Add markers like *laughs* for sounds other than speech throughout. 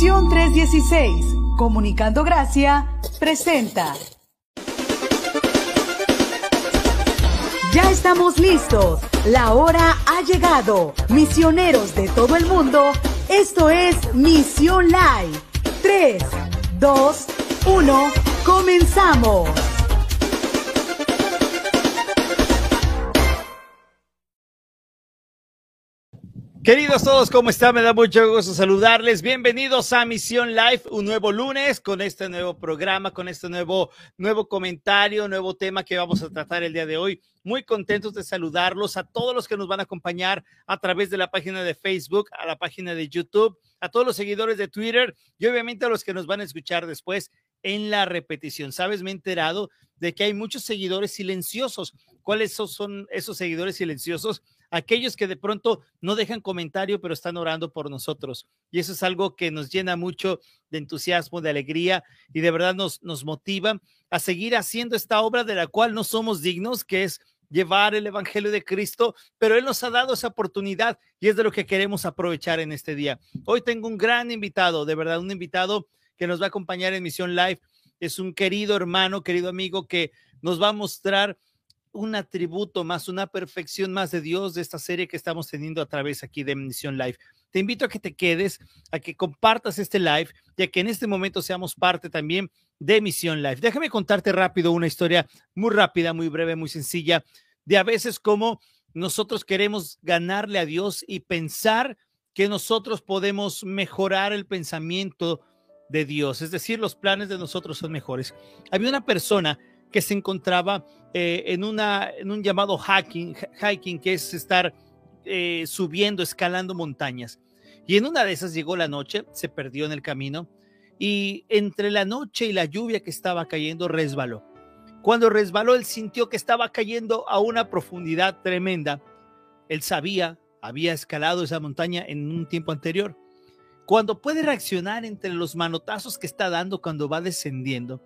Misión 316, Comunicando Gracia, presenta. Ya estamos listos. La hora ha llegado. Misioneros de todo el mundo, esto es Misión Live. 3, 2, 1, comenzamos. Queridos todos, ¿cómo están? Me da mucho gusto saludarles. Bienvenidos a Misión Live, un nuevo lunes con este nuevo programa, con este nuevo, nuevo comentario, nuevo tema que vamos a tratar el día de hoy. Muy contentos de saludarlos a todos los que nos van a acompañar a través de la página de Facebook, a la página de YouTube, a todos los seguidores de Twitter y obviamente a los que nos van a escuchar después en la repetición. Sabes, me he enterado de que hay muchos seguidores silenciosos. ¿Cuáles son esos seguidores silenciosos? Aquellos que de pronto no dejan comentario, pero están orando por nosotros. Y eso es algo que nos llena mucho de entusiasmo, de alegría y de verdad nos, nos motiva a seguir haciendo esta obra de la cual no somos dignos, que es llevar el Evangelio de Cristo, pero Él nos ha dado esa oportunidad y es de lo que queremos aprovechar en este día. Hoy tengo un gran invitado, de verdad, un invitado que nos va a acompañar en Misión Live. Es un querido hermano, querido amigo que nos va a mostrar un atributo más, una perfección más de Dios de esta serie que estamos teniendo a través aquí de Misión Live. Te invito a que te quedes, a que compartas este live, ya que en este momento seamos parte también de Misión Live. Déjame contarte rápido una historia muy rápida, muy breve, muy sencilla, de a veces cómo nosotros queremos ganarle a Dios y pensar que nosotros podemos mejorar el pensamiento de Dios, es decir, los planes de nosotros son mejores. Había una persona que se encontraba eh, en, una, en un llamado hiking, hiking que es estar eh, subiendo, escalando montañas. Y en una de esas llegó la noche, se perdió en el camino y entre la noche y la lluvia que estaba cayendo resbaló. Cuando resbaló, él sintió que estaba cayendo a una profundidad tremenda. Él sabía, había escalado esa montaña en un tiempo anterior. Cuando puede reaccionar entre los manotazos que está dando cuando va descendiendo,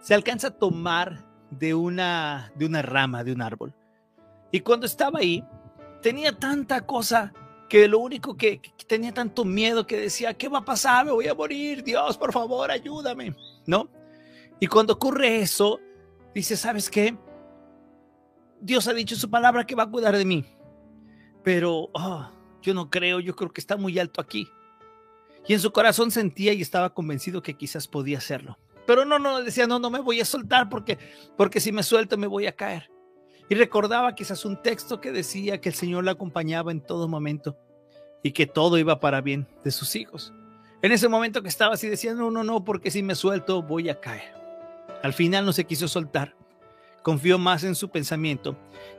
se alcanza a tomar de una, de una rama de un árbol. Y cuando estaba ahí, tenía tanta cosa que lo único que, tenía tanto miedo que decía, ¿qué va a pasar? Me voy a morir, Dios, por favor, ayúdame, ¿no? Y cuando ocurre eso, dice, ¿sabes qué? Dios ha dicho su palabra que va a cuidar de mí, pero oh, yo no creo, yo creo que está muy alto aquí. Y en su corazón sentía y estaba convencido que quizás podía hacerlo. Pero no, no, decía, no, no me voy a soltar porque, porque si me suelto me voy a caer. Y recordaba quizás un texto que decía que el Señor la acompañaba en todo momento y que todo iba para bien de sus hijos. En ese momento que estaba así decía, no, no, no, porque si me suelto voy a caer. Al final no se quiso soltar, confió más en su pensamiento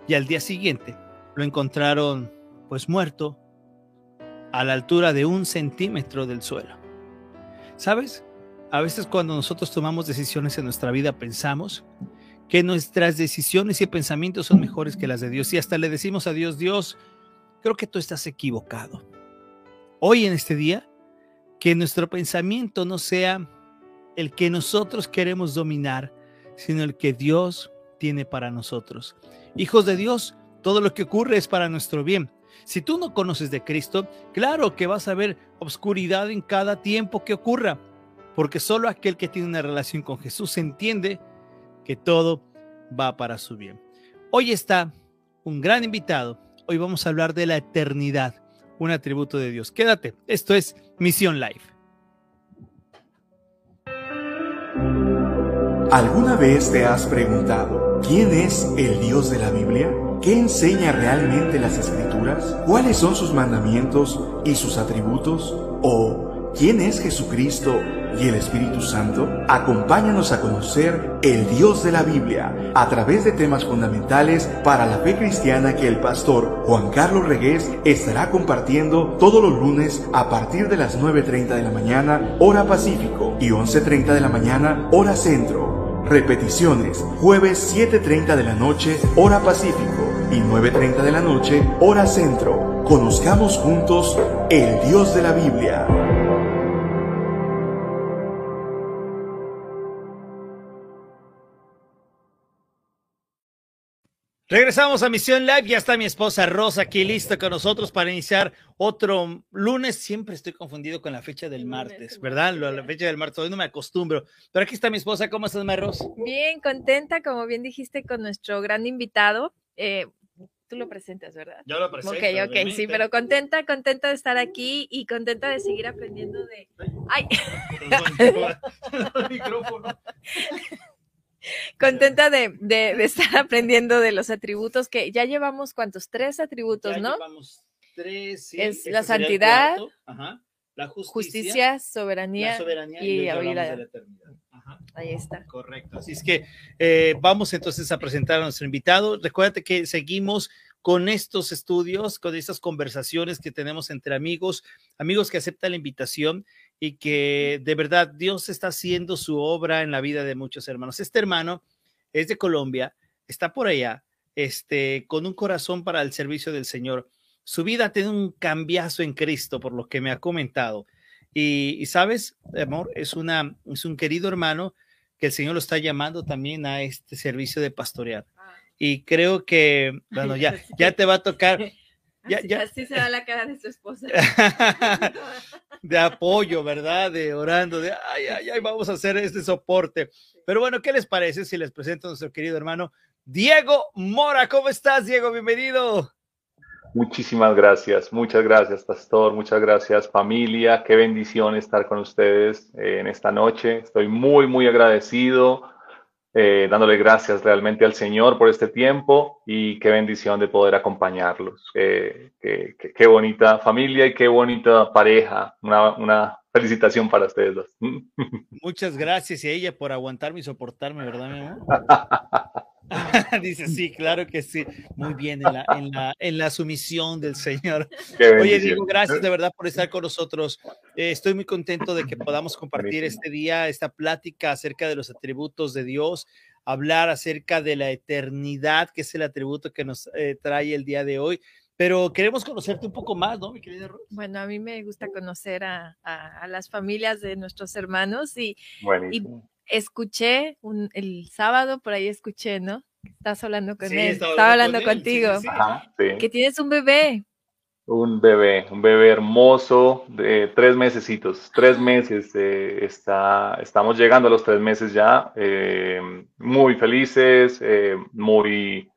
y al día siguiente lo encontraron pues muerto a la altura de un centímetro del suelo. ¿Sabes? A veces cuando nosotros tomamos decisiones en nuestra vida pensamos que nuestras decisiones y pensamientos son mejores que las de Dios y hasta le decimos a Dios, Dios, creo que tú estás equivocado. Hoy en este día, que nuestro pensamiento no sea el que nosotros queremos dominar, sino el que Dios tiene para nosotros. Hijos de Dios, todo lo que ocurre es para nuestro bien. Si tú no conoces de Cristo, claro que vas a ver obscuridad en cada tiempo que ocurra, porque solo aquel que tiene una relación con Jesús entiende que todo va para su bien. Hoy está un gran invitado. Hoy vamos a hablar de la eternidad, un atributo de Dios. Quédate, esto es Misión Live. ¿Alguna vez te has preguntado quién es el Dios de la Biblia? ¿Qué enseña realmente las escrituras? ¿Cuáles son sus mandamientos y sus atributos? ¿O quién es Jesucristo y el Espíritu Santo, acompáñanos a conocer el Dios de la Biblia a través de temas fundamentales para la fe cristiana que el pastor Juan Carlos Regués estará compartiendo todos los lunes a partir de las 9.30 de la mañana, hora Pacífico, y 11.30 de la mañana, hora Centro. Repeticiones, jueves 7.30 de la noche, hora Pacífico, y 9.30 de la noche, hora Centro. Conozcamos juntos el Dios de la Biblia. Regresamos a Misión Live. Ya está mi esposa Rosa aquí lista con nosotros para iniciar otro lunes. Siempre estoy confundido con la fecha del martes, ¿verdad? La fecha del martes, hoy no me acostumbro. Pero aquí está mi esposa. ¿Cómo estás, Rosa? Bien, contenta, como bien dijiste, con nuestro gran invitado. Eh, tú lo presentas, ¿verdad? Yo lo presento. Ok, ok, sí, pero contenta, contenta de estar aquí y contenta de seguir aprendiendo de. ¡Ay! *laughs* micrófono. Contenta de, de, estar aprendiendo de los atributos que ya llevamos, ¿cuántos? Tres atributos, ya ¿no? Llevamos tres, sí. Es la santidad, la justicia, soberanía, y, la, la eternidad. Ahí está. Correcto. Así es que eh, vamos entonces a presentar a nuestro invitado. Recuérdate que seguimos con estos estudios, con estas conversaciones que tenemos entre amigos, amigos que aceptan la invitación y que de verdad Dios está haciendo su obra en la vida de muchos hermanos. Este hermano es de Colombia, está por allá, este, con un corazón para el servicio del Señor. Su vida tiene un cambiazo en Cristo, por lo que me ha comentado. Y, sabes, amor, es, una, es un querido hermano que el Señor lo está llamando también a este servicio de pastorear. Ah. Y creo que, bueno, ya, ya te va a tocar. Ya, así, ya. así se da la cara de su esposa. *laughs* de apoyo, ¿verdad? De orando, de ay, ay, ay, vamos a hacer este soporte. Pero bueno, ¿qué les parece si les presento a nuestro querido hermano Diego Mora? ¿Cómo estás, Diego? Bienvenido. Muchísimas gracias, muchas gracias, pastor, muchas gracias, familia. Qué bendición estar con ustedes eh, en esta noche. Estoy muy, muy agradecido eh, dándole gracias realmente al Señor por este tiempo y qué bendición de poder acompañarlos. qué, bonita familia y qué bonita pareja. Una, una, felicitación para ustedes dos. *laughs* Muchas gracias y a ella por aguantarme y soportarme, ¿verdad, mi amor? *laughs* *laughs* Dice, sí, claro que sí. Muy bien, en la, en la, en la sumisión del Señor. Oye, Diego, gracias de verdad por estar con nosotros. Eh, estoy muy contento de que podamos compartir este día, esta plática acerca de los atributos de Dios, hablar acerca de la eternidad, que es el atributo que nos eh, trae el día de hoy. Pero queremos conocerte un poco más, ¿no, mi querida Ruth? Bueno, a mí me gusta conocer a, a, las familias de nuestros hermanos y, y escuché un, el sábado, por ahí escuché, ¿no? Estás hablando con él, estaba hablando, contigo, que tienes un bebé. Un bebé, un bebé hermoso de tres mesecitos, tres meses, eh, está, estamos llegando a los tres meses ya, eh, muy felices, eh, muy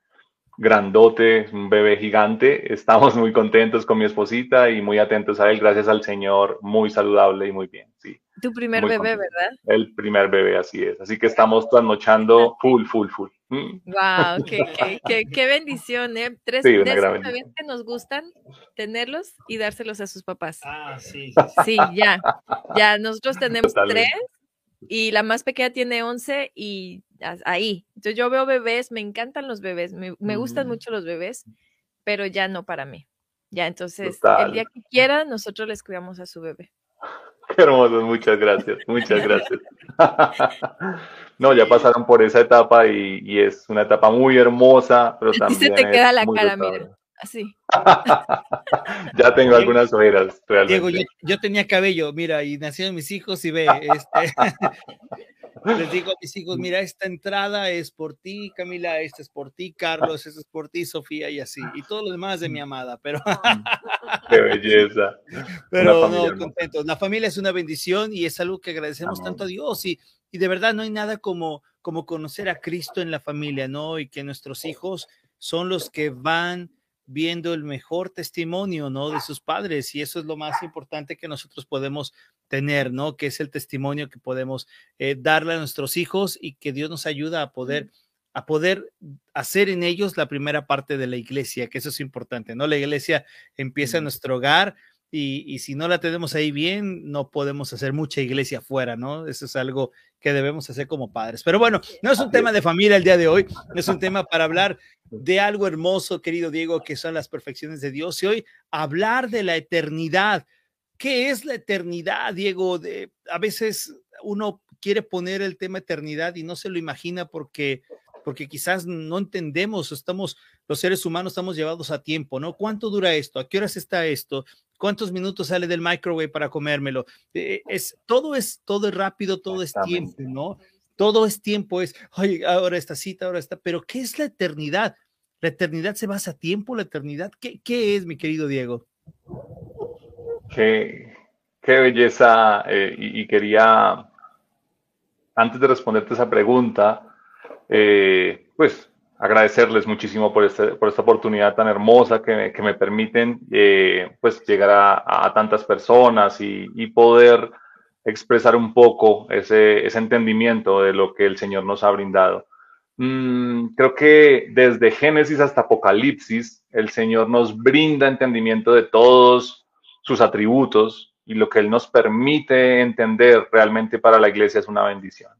grandote, un bebé gigante. Estamos muy contentos con mi esposita y muy atentos a él, gracias al Señor, muy saludable y muy bien, sí. Tu primer bebé, ¿verdad? El primer bebé, así es. Así que estamos trasnochando full, full, full. Wow, *laughs* qué, qué, qué, bendición, ¿eh? Tres, sí, bebés que nos gustan tenerlos y dárselos a sus papás. Ah, sí. Sí, ya. Ya, nosotros *laughs* tenemos tres y la más pequeña tiene once y ahí. Entonces yo veo bebés, me encantan los bebés, me, me gustan mm. mucho los bebés, pero ya no para mí. Ya, entonces, el día que quiera, nosotros les cuidamos a su bebé. *laughs* Qué hermoso, muchas gracias, muchas gracias. *laughs* no, ya pasaron por esa etapa y, es una etapa muy hermosa, pero *laughs* también. se te queda la cara, mira, así. ya tengo algunas ojeras, realmente. Diego, yo, tenía cabello, mira, y nacieron mis hijos y ve, este, les digo a mis hijos, mira, esta entrada es por ti, Camila, esta es por ti, Carlos, esta es por ti, Sofía, y así. Y todo lo demás de mi amada, pero... *laughs* Qué belleza. *laughs* Pero no, contentos. La familia es una bendición y es algo que agradecemos tanto a Dios y, y de verdad no hay nada como, como conocer a Cristo en la familia, ¿no? Y que nuestros hijos son los que van viendo el mejor testimonio, ¿no? De sus padres y eso es lo más importante que nosotros podemos tener, ¿no? Que es el testimonio que podemos eh, darle a nuestros hijos y que Dios nos ayuda a poder a poder hacer en ellos la primera parte de la iglesia, que eso es importante, ¿no? La iglesia empieza en nuestro hogar y, y, si no la tenemos ahí bien, no podemos hacer mucha iglesia afuera, ¿no? Eso es algo que debemos hacer como padres. Pero bueno, no es un tema de familia el día de hoy, es un tema para hablar *laughs* de algo hermoso, querido Diego, que son las perfecciones de Dios y hoy hablar de la eternidad. ¿Qué es la eternidad, Diego? De, a veces uno quiere poner el tema eternidad y no se lo imagina porque porque quizás no entendemos, estamos, los seres humanos estamos llevados a tiempo, ¿no? ¿Cuánto dura esto? ¿A qué horas está esto? ¿Cuántos minutos sale del microwave para comérmelo? Eh, es, todo es, todo es rápido, todo es tiempo, ¿no? Todo es tiempo, es, ay, ahora esta cita, ahora está, pero ¿qué es la eternidad? ¿La eternidad se basa a tiempo? ¿La eternidad qué, qué es, mi querido Diego? Qué, belleza. Eh, y, quería, antes de responderte esa pregunta, eh, pues agradecerles muchísimo por, este, por esta oportunidad tan hermosa que me, que me permiten eh, pues llegar a, tantas personas y, y, poder expresar un poco ese, ese, entendimiento de lo que el Señor nos ha brindado. Mm, creo que desde Génesis hasta Apocalipsis, el Señor nos brinda entendimiento de todos sus atributos y lo que Él nos permite entender realmente para la iglesia es una bendición.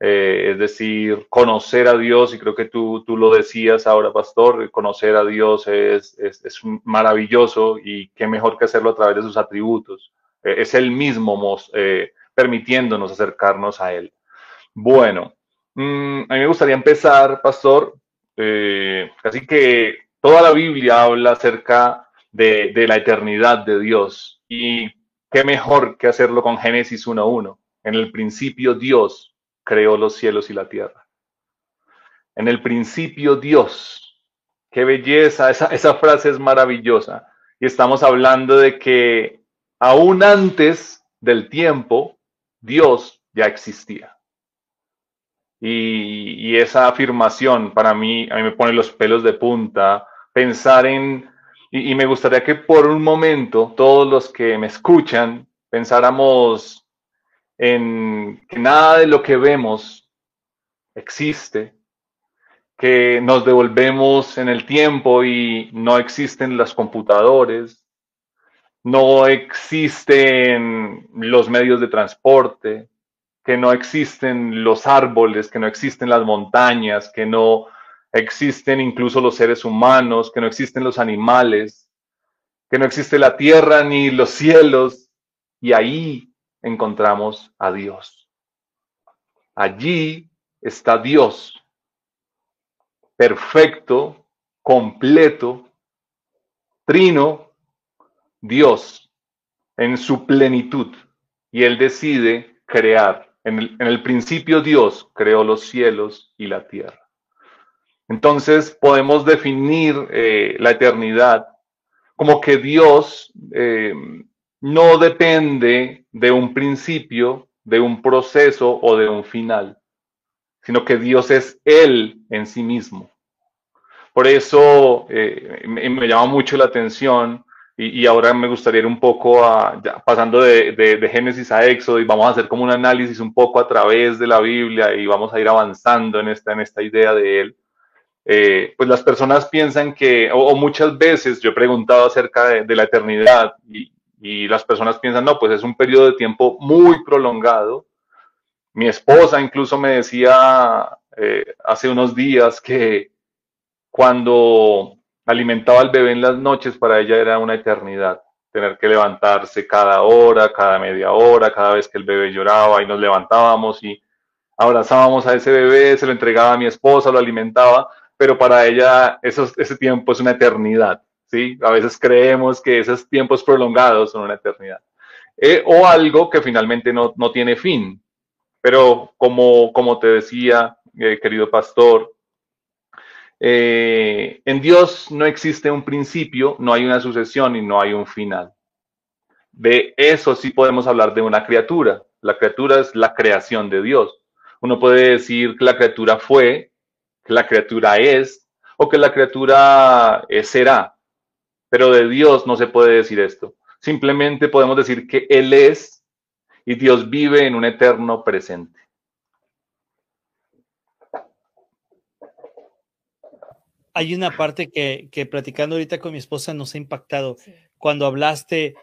Eh, es decir, conocer a Dios, y creo que tú, tú lo decías ahora, pastor, conocer a Dios es, es, maravilloso y qué mejor que hacerlo a través de sus atributos. Eh, es Él mismo eh, permitiéndonos acercarnos a Él. Bueno, mmm, a mí me gustaría empezar, pastor, así que toda la Biblia habla acerca de, la eternidad de Dios y qué mejor que hacerlo con Génesis 1.1. En el principio Dios creó los cielos y la tierra. En el principio Dios, qué belleza, esa, esa frase es maravillosa. Y estamos hablando de que aún antes del tiempo, Dios ya existía. Y, y, esa afirmación para mí, a mí me pone los pelos de punta, pensar en, y, me gustaría que por un momento todos los que me escuchan pensáramos en que nada de lo que vemos existe, que nos devolvemos en el tiempo y no existen los computadores, no existen los medios de transporte, que no existen los árboles, que no existen las montañas, que no existen incluso los seres humanos, que no existen los animales, que no existe la tierra ni los cielos. Y ahí encontramos a Dios. Allí está Dios, perfecto, completo, trino, Dios, en su plenitud. Y Él decide crear. En el, en el principio Dios creó los cielos y la tierra. Entonces podemos definir eh, la eternidad como que Dios eh, no depende de un principio, de un proceso o de un final, sino que Dios es Él en sí mismo. Por eso eh, me, llama mucho la atención y, ahora me gustaría ir un poco pasando de, de, de, Génesis a Éxodo y vamos a hacer como un análisis un poco a través de la Biblia y vamos a ir avanzando en esta, en esta idea de Él. Eh, pues las personas piensan que, o, muchas veces yo he preguntado acerca de, la eternidad y, y las personas piensan, no, pues es un periodo de tiempo muy prolongado. Mi esposa incluso me decía eh, hace unos días que cuando alimentaba al bebé en las noches para ella era una eternidad. Tener que levantarse cada hora, cada media hora, cada vez que el bebé lloraba y nos levantábamos y abrazábamos a ese bebé, se lo entregaba a mi esposa, lo alimentaba, pero para ella ese tiempo es una eternidad. ¿sí? A veces creemos que esos tiempos prolongados son una eternidad. Eh, o algo que finalmente no, no tiene fin. Pero como, como te decía, eh, querido pastor, eh, en Dios no existe un principio, no hay una sucesión y no hay un final. De eso sí podemos hablar de una criatura. La criatura es la creación de Dios. Uno puede decir que la criatura fue, que la criatura es, o que la criatura será. Pero de Dios no se puede decir esto. Simplemente podemos decir que Él es y Dios vive en un eterno presente. Hay una parte que, que platicando ahorita con mi esposa nos ha impactado sí. cuando hablaste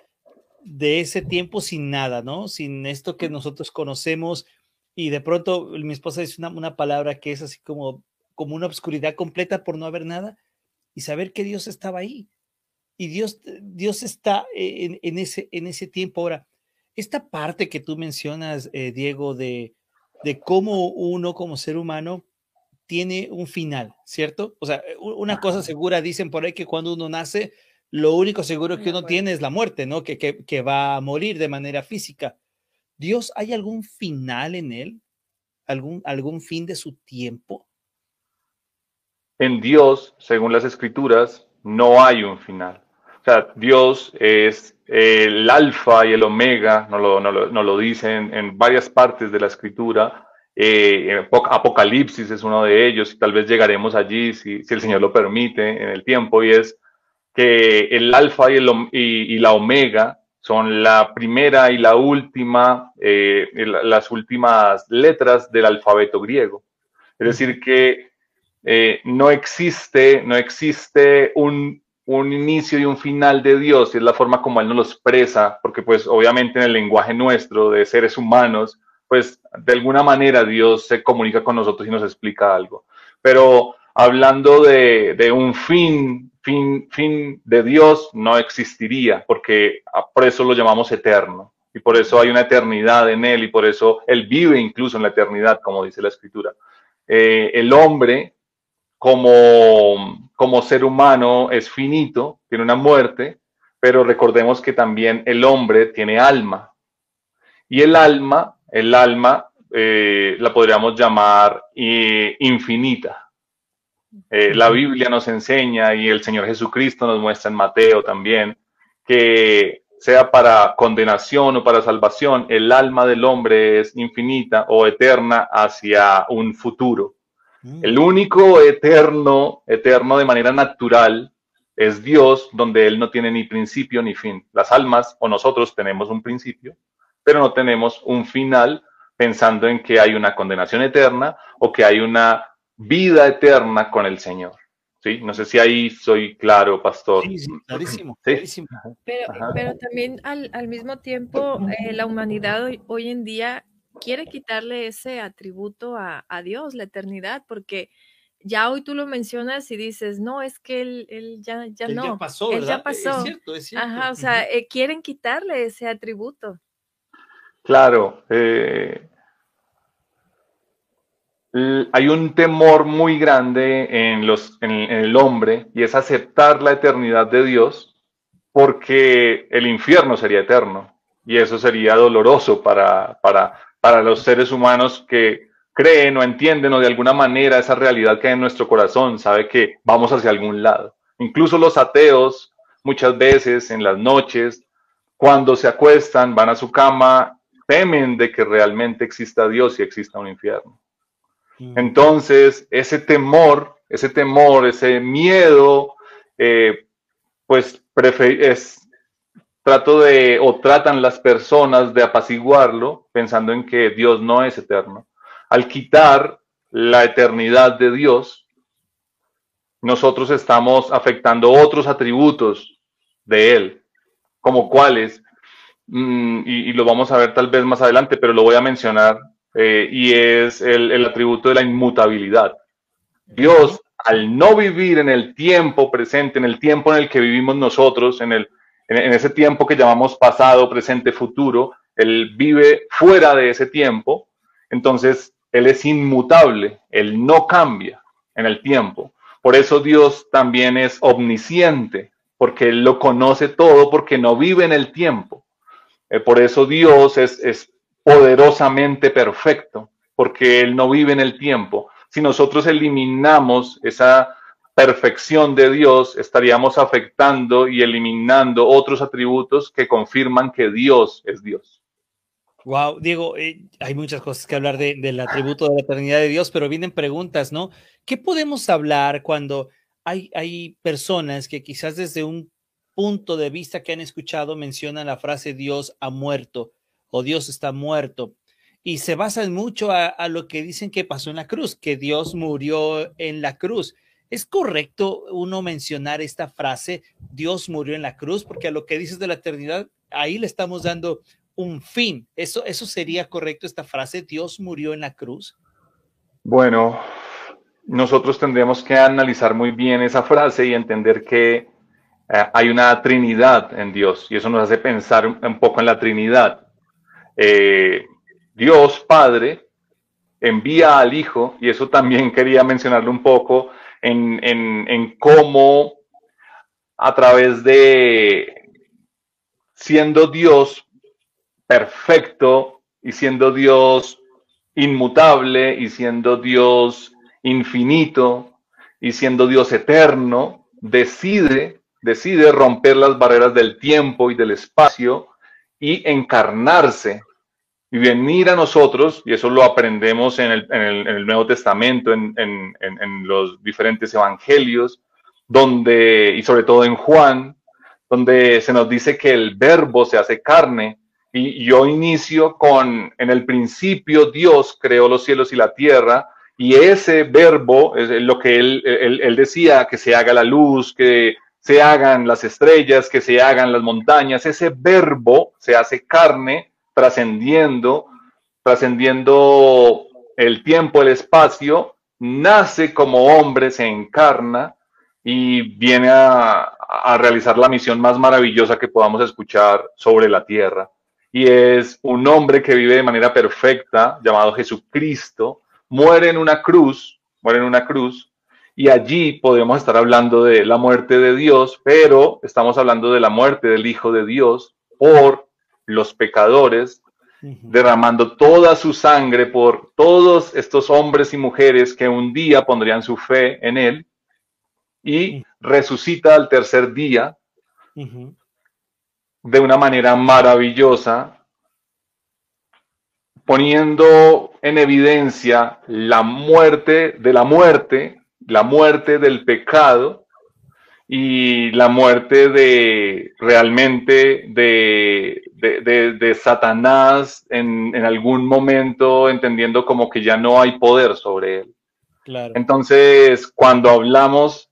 de ese tiempo sin nada, ¿no? Sin esto que nosotros conocemos y de pronto mi esposa dice una, una palabra que es así como, como una obscuridad completa por no haber nada y saber que Dios estaba ahí y Dios, Dios está en, en, ese, en ese tiempo. Ahora, esta parte que tú mencionas, eh, Diego, de, de cómo uno como ser humano tiene un final, ¿cierto? O sea, una cosa segura, dicen por ahí que cuando uno nace, lo único seguro que uno tiene es la muerte, ¿no? Que, que, que va a morir de manera física. Dios, ¿hay algún final en él? ¿Algún, algún fin de su tiempo? En Dios, según las escrituras, no hay un final. O sea, Dios es el alfa y el omega, no lo, no lo, dicen en varias partes de la escritura. Eh, Apocalipsis es uno de ellos y tal vez llegaremos allí si, si, el Señor lo permite en el tiempo y es que el alfa y, el, y, la omega son la primera y la última, eh, las últimas letras del alfabeto griego. Es decir, que eh, no existe, no existe un, un, inicio y un final de Dios, y es la forma como Él nos lo expresa, porque pues obviamente en el lenguaje nuestro de seres humanos, pues de alguna manera Dios se comunica con nosotros y nos explica algo. Pero hablando de, de un fin, fin, fin de Dios, no existiría, porque por eso lo llamamos eterno. Y por eso hay una eternidad en Él y por eso Él vive incluso en la eternidad, como dice la Escritura. Eh, el hombre como, como ser humano es finito, tiene una muerte, pero recordemos que también el hombre tiene alma. Y el alma, el alma eh, la podríamos llamar eh, infinita. Eh, la Biblia nos enseña y el Señor Jesucristo nos muestra en Mateo también que sea para condenación o para salvación, el alma del hombre es infinita o eterna hacia un futuro. El único eterno, eterno de manera natural, es Dios, donde Él no tiene ni principio ni fin. Las almas o nosotros tenemos un principio, pero no tenemos un final pensando en que hay una condenación eterna o que hay una vida eterna con el Señor. ¿Sí? No sé si ahí soy claro, pastor. Sí, sí clarísimo, Pero, también al, mismo tiempo, eh, la humanidad hoy en día quiere quitarle ese atributo a, Dios, la eternidad, porque ya hoy tú lo mencionas y dices, no, es que él, ya, ya no. Ya pasó, él ya pasó. Es cierto, es cierto. Ajá, o sea, eh, quieren quitarle ese atributo. Claro. Eh, hay un temor muy grande en, los, en, el hombre y es aceptar la eternidad de Dios porque el infierno sería eterno y eso sería doloroso para, para, para los seres humanos que creen o entienden o de alguna manera esa realidad que hay en nuestro corazón, sabe que vamos hacia algún lado. Incluso los ateos muchas veces en las noches, cuando se acuestan, van a su cama, temen de que realmente exista Dios y exista un infierno. Mm. Entonces, ese temor, ese temor, ese miedo, eh, pues es, trato de, o tratan las personas de apaciguarlo pensando en que Dios no es eterno. Al quitar la eternidad de Dios, nosotros estamos afectando otros atributos de Él, como cuáles, mm, y, lo vamos a ver tal vez más adelante, pero lo voy a mencionar, eh, y es el, el atributo de la inmutabilidad. Dios, al no vivir en el tiempo presente, en el tiempo en el que vivimos nosotros, en el, en, ese tiempo que llamamos pasado, presente, futuro, Él vive fuera de ese tiempo, entonces Él es inmutable, Él no cambia en el tiempo. Por eso Dios también es omnisciente, porque Él lo conoce todo, porque no vive en el tiempo. Eh, por eso Dios es, es poderosamente perfecto, porque Él no vive en el tiempo. Si nosotros eliminamos esa perfección de Dios, estaríamos afectando y eliminando otros atributos que confirman que Dios es Dios. Wow, Diego, eh, hay muchas cosas que hablar del atributo de la eternidad de Dios, pero vienen preguntas, ¿no? ¿Qué podemos hablar cuando hay, hay personas que quizás desde un punto de vista que han escuchado mencionan la frase Dios ha muerto o Dios está muerto? Y se basan mucho a lo que dicen que pasó en la cruz, que Dios murió en la cruz. ¿Es correcto uno mencionar esta frase, Dios murió en la cruz? Porque a lo que dices de la eternidad, ahí le estamos dando un fin. ¿Eso, eso sería correcto esta frase, Dios murió en la cruz? Bueno, nosotros tendríamos que analizar muy bien esa frase y entender que eh, hay una Trinidad en Dios y eso nos hace pensar un, poco en la Trinidad. Eh, Dios Padre envía al Hijo, y eso también quería mencionarlo un poco, en, cómo a través de siendo Dios perfecto y siendo Dios inmutable y siendo Dios infinito, y siendo Dios eterno, decide, decide romper las barreras del tiempo y del espacio y encarnarse y venir a nosotros, y eso lo aprendemos en el, Nuevo Testamento, en, en, los diferentes evangelios, donde, y sobre todo en Juan, donde se nos dice que el verbo se hace carne, y yo inicio con, en el principio Dios creó los cielos y la tierra, y ese verbo es lo que él, él, decía, que se haga la luz, que se hagan las estrellas, que se hagan las montañas, ese verbo se hace carne, trascendiendo, trascendiendo el tiempo, el espacio, nace como hombre, se encarna y viene a, a realizar la misión más maravillosa que podamos escuchar sobre la tierra. Y es un hombre que vive de manera perfecta, llamado Jesucristo, muere en una cruz, muere en una cruz, y allí podemos estar hablando de la muerte de Dios, pero estamos hablando de la muerte del Hijo de Dios por los pecadores, derramando toda su sangre por todos estos hombres y mujeres que un día pondrían su fe en Él, y resucita al tercer día de una manera maravillosa, poniendo en evidencia la muerte de la muerte, la muerte del pecado y la muerte de realmente de, de, Satanás en, en, algún momento, entendiendo como que ya no hay poder sobre él. Entonces, cuando hablamos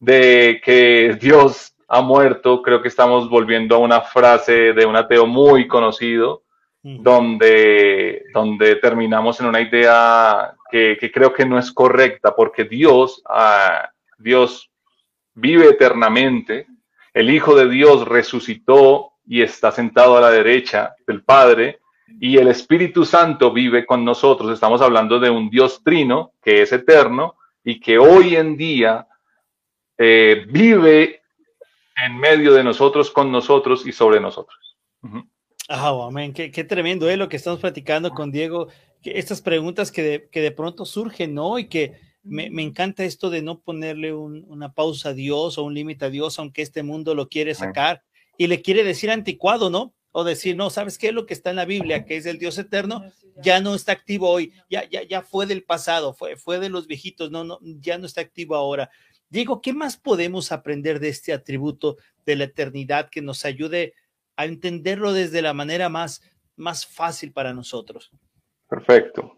de que Dios ha muerto, creo que estamos volviendo a una frase de un ateo muy conocido, donde, donde terminamos en una idea que, creo que no es correcta, porque Dios, ah, Dios vive eternamente, el Hijo de Dios resucitó y está sentado a la derecha del Padre, y el Espíritu Santo vive con nosotros. Estamos hablando de un Dios trino que es eterno y que hoy en día eh, vive en medio de nosotros, con nosotros y sobre nosotros. Ah, amén. Qué, tremendo es ¿eh? lo que estamos platicando con Diego. Estas preguntas que de, que de pronto surgen, ¿no? Y que me, encanta esto de no ponerle una pausa a Dios o un límite a Dios, aunque este mundo lo quiere sacar y le quiere decir anticuado, ¿no? O decir, no, ¿sabes qué? Lo que está en la Biblia, que es el Dios eterno, ya no está activo hoy, ya, ya, ya fue del pasado, fue, fue de los viejitos, no, no, ya no está activo ahora. Diego, ¿qué más podemos aprender de este atributo de la eternidad que nos ayude a entenderlo desde la manera más, más fácil para nosotros. Perfecto.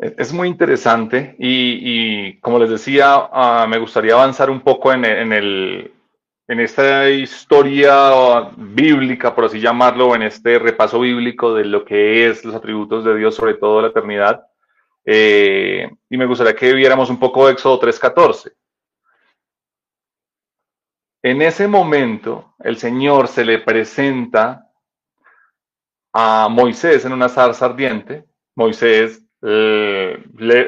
Es muy interesante y, como les decía, ah, me gustaría avanzar un poco en, el, en esta historia bíblica, por así llamarlo, en este repaso bíblico de lo que es los atributos de Dios, sobre todo la eternidad. Eh, y me gustaría que viéramos un poco Éxodo 3.14. En ese momento, el Señor se le presenta a Moisés en una zarza ardiente. Moisés eh,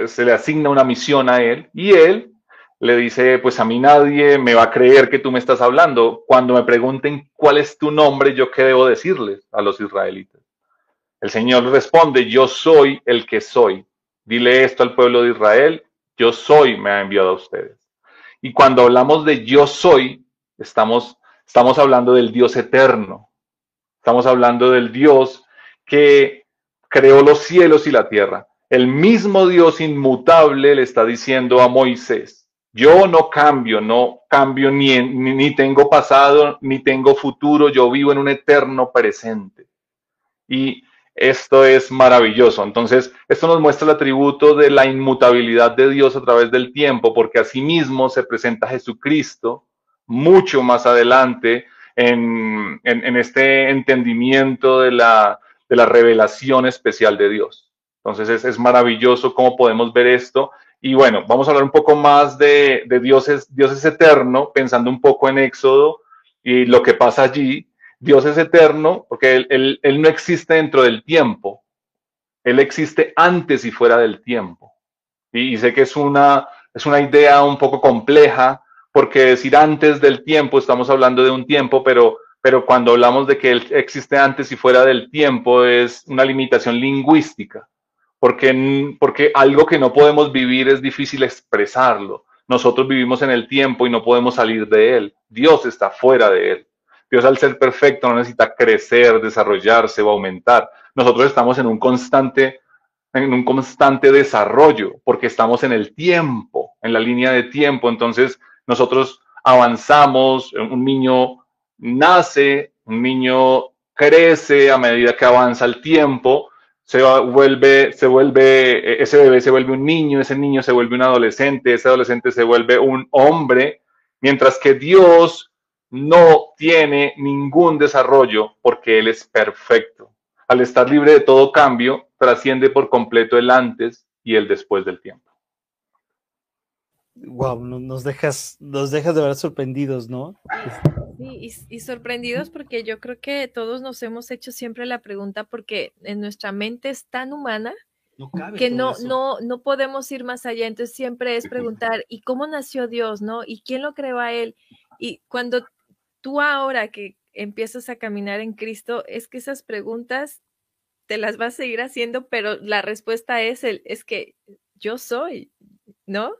se le asigna una misión a él y él le dice, pues a mí nadie me va a creer que tú me estás hablando. Cuando me pregunten cuál es tu nombre, yo qué debo decirles a los israelitas. El Señor responde, yo soy el que soy. Dile esto al pueblo de Israel, yo soy, me ha enviado a ustedes. Y cuando hablamos de yo soy, Estamos, estamos hablando del Dios eterno. Estamos hablando del Dios que creó los cielos y la tierra. El mismo Dios inmutable le está diciendo a Moisés, yo no cambio, no cambio ni, ni, ni, tengo pasado, ni tengo futuro, yo vivo en un eterno presente. Y esto es maravilloso. Entonces, esto nos muestra el atributo de la inmutabilidad de Dios a través del tiempo, porque asimismo se presenta Jesucristo mucho más adelante en, este entendimiento de la, revelación especial de Dios. Entonces es, maravilloso cómo podemos ver esto. Y bueno, vamos a hablar un poco más de, Dios, es, Dios es eterno, pensando un poco en Éxodo y lo que pasa allí. Dios es eterno porque él, él no existe dentro del tiempo. Él existe antes y fuera del tiempo. Y, sé que es una, es una idea un poco compleja, porque decir antes del tiempo, estamos hablando de un tiempo, pero, pero cuando hablamos de que él existe antes y fuera del tiempo es una limitación lingüística, porque, porque algo que no podemos vivir es difícil expresarlo. Nosotros vivimos en el tiempo y no podemos salir de él. Dios está fuera de él. Dios al ser perfecto no necesita crecer, desarrollarse o aumentar. Nosotros estamos en un constante en un constante desarrollo porque estamos en el tiempo, en la línea de tiempo. Entonces, nosotros avanzamos, un niño nace, un niño crece a medida que avanza el tiempo, se vuelve, se vuelve, ese bebé se vuelve un niño, ese niño se vuelve un adolescente, ese adolescente se vuelve un hombre, mientras que Dios no tiene ningún desarrollo porque Él es perfecto. Al estar libre de todo cambio, trasciende por completo el antes y el después del tiempo. Wow, nos dejas, nos dejas de ver sorprendidos, ¿no? Sí, y, sorprendidos porque yo creo que todos nos hemos hecho siempre la pregunta porque en nuestra mente es tan humana que no, no, no podemos ir más allá. Entonces siempre es preguntar, ¿y cómo nació Dios, no? ¿Y quién lo creó a Él? Y cuando tú ahora que empiezas a caminar en Cristo, es que esas preguntas te las vas a seguir haciendo, pero la respuesta es el, es que yo soy, ¿no?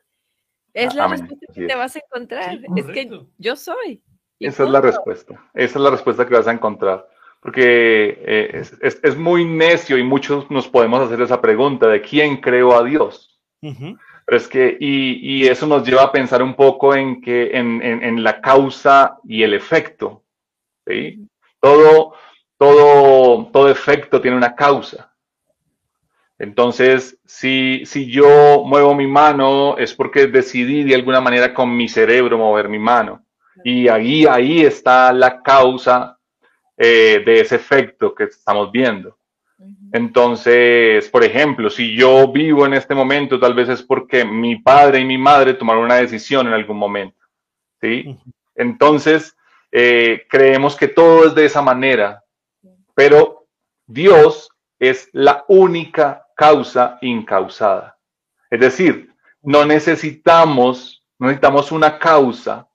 Es la respuesta que te vas a encontrar, es que yo soy. Esa es la respuesta, esa es la respuesta que vas a encontrar, porque eh, es, muy necio y muchos nos podemos hacer esa pregunta de quién creó a Dios. Pero es que, y, eso nos lleva a pensar un poco en que en, la causa y el efecto. ¿sí? Todo, todo, todo efecto tiene una causa. Entonces, si, si yo muevo mi mano, es porque decidí de alguna manera con mi cerebro mover mi mano. Y ahí, ahí está la causa eh, de ese efecto que estamos viendo. Entonces, por ejemplo, si yo vivo en este momento, tal vez es porque mi padre y mi madre tomaron una decisión en algún momento. ¿sí? Entonces, eh, creemos que todo es de esa manera, pero Dios es la única causa incausada. Es decir, no necesitamos, no necesitamos una causa,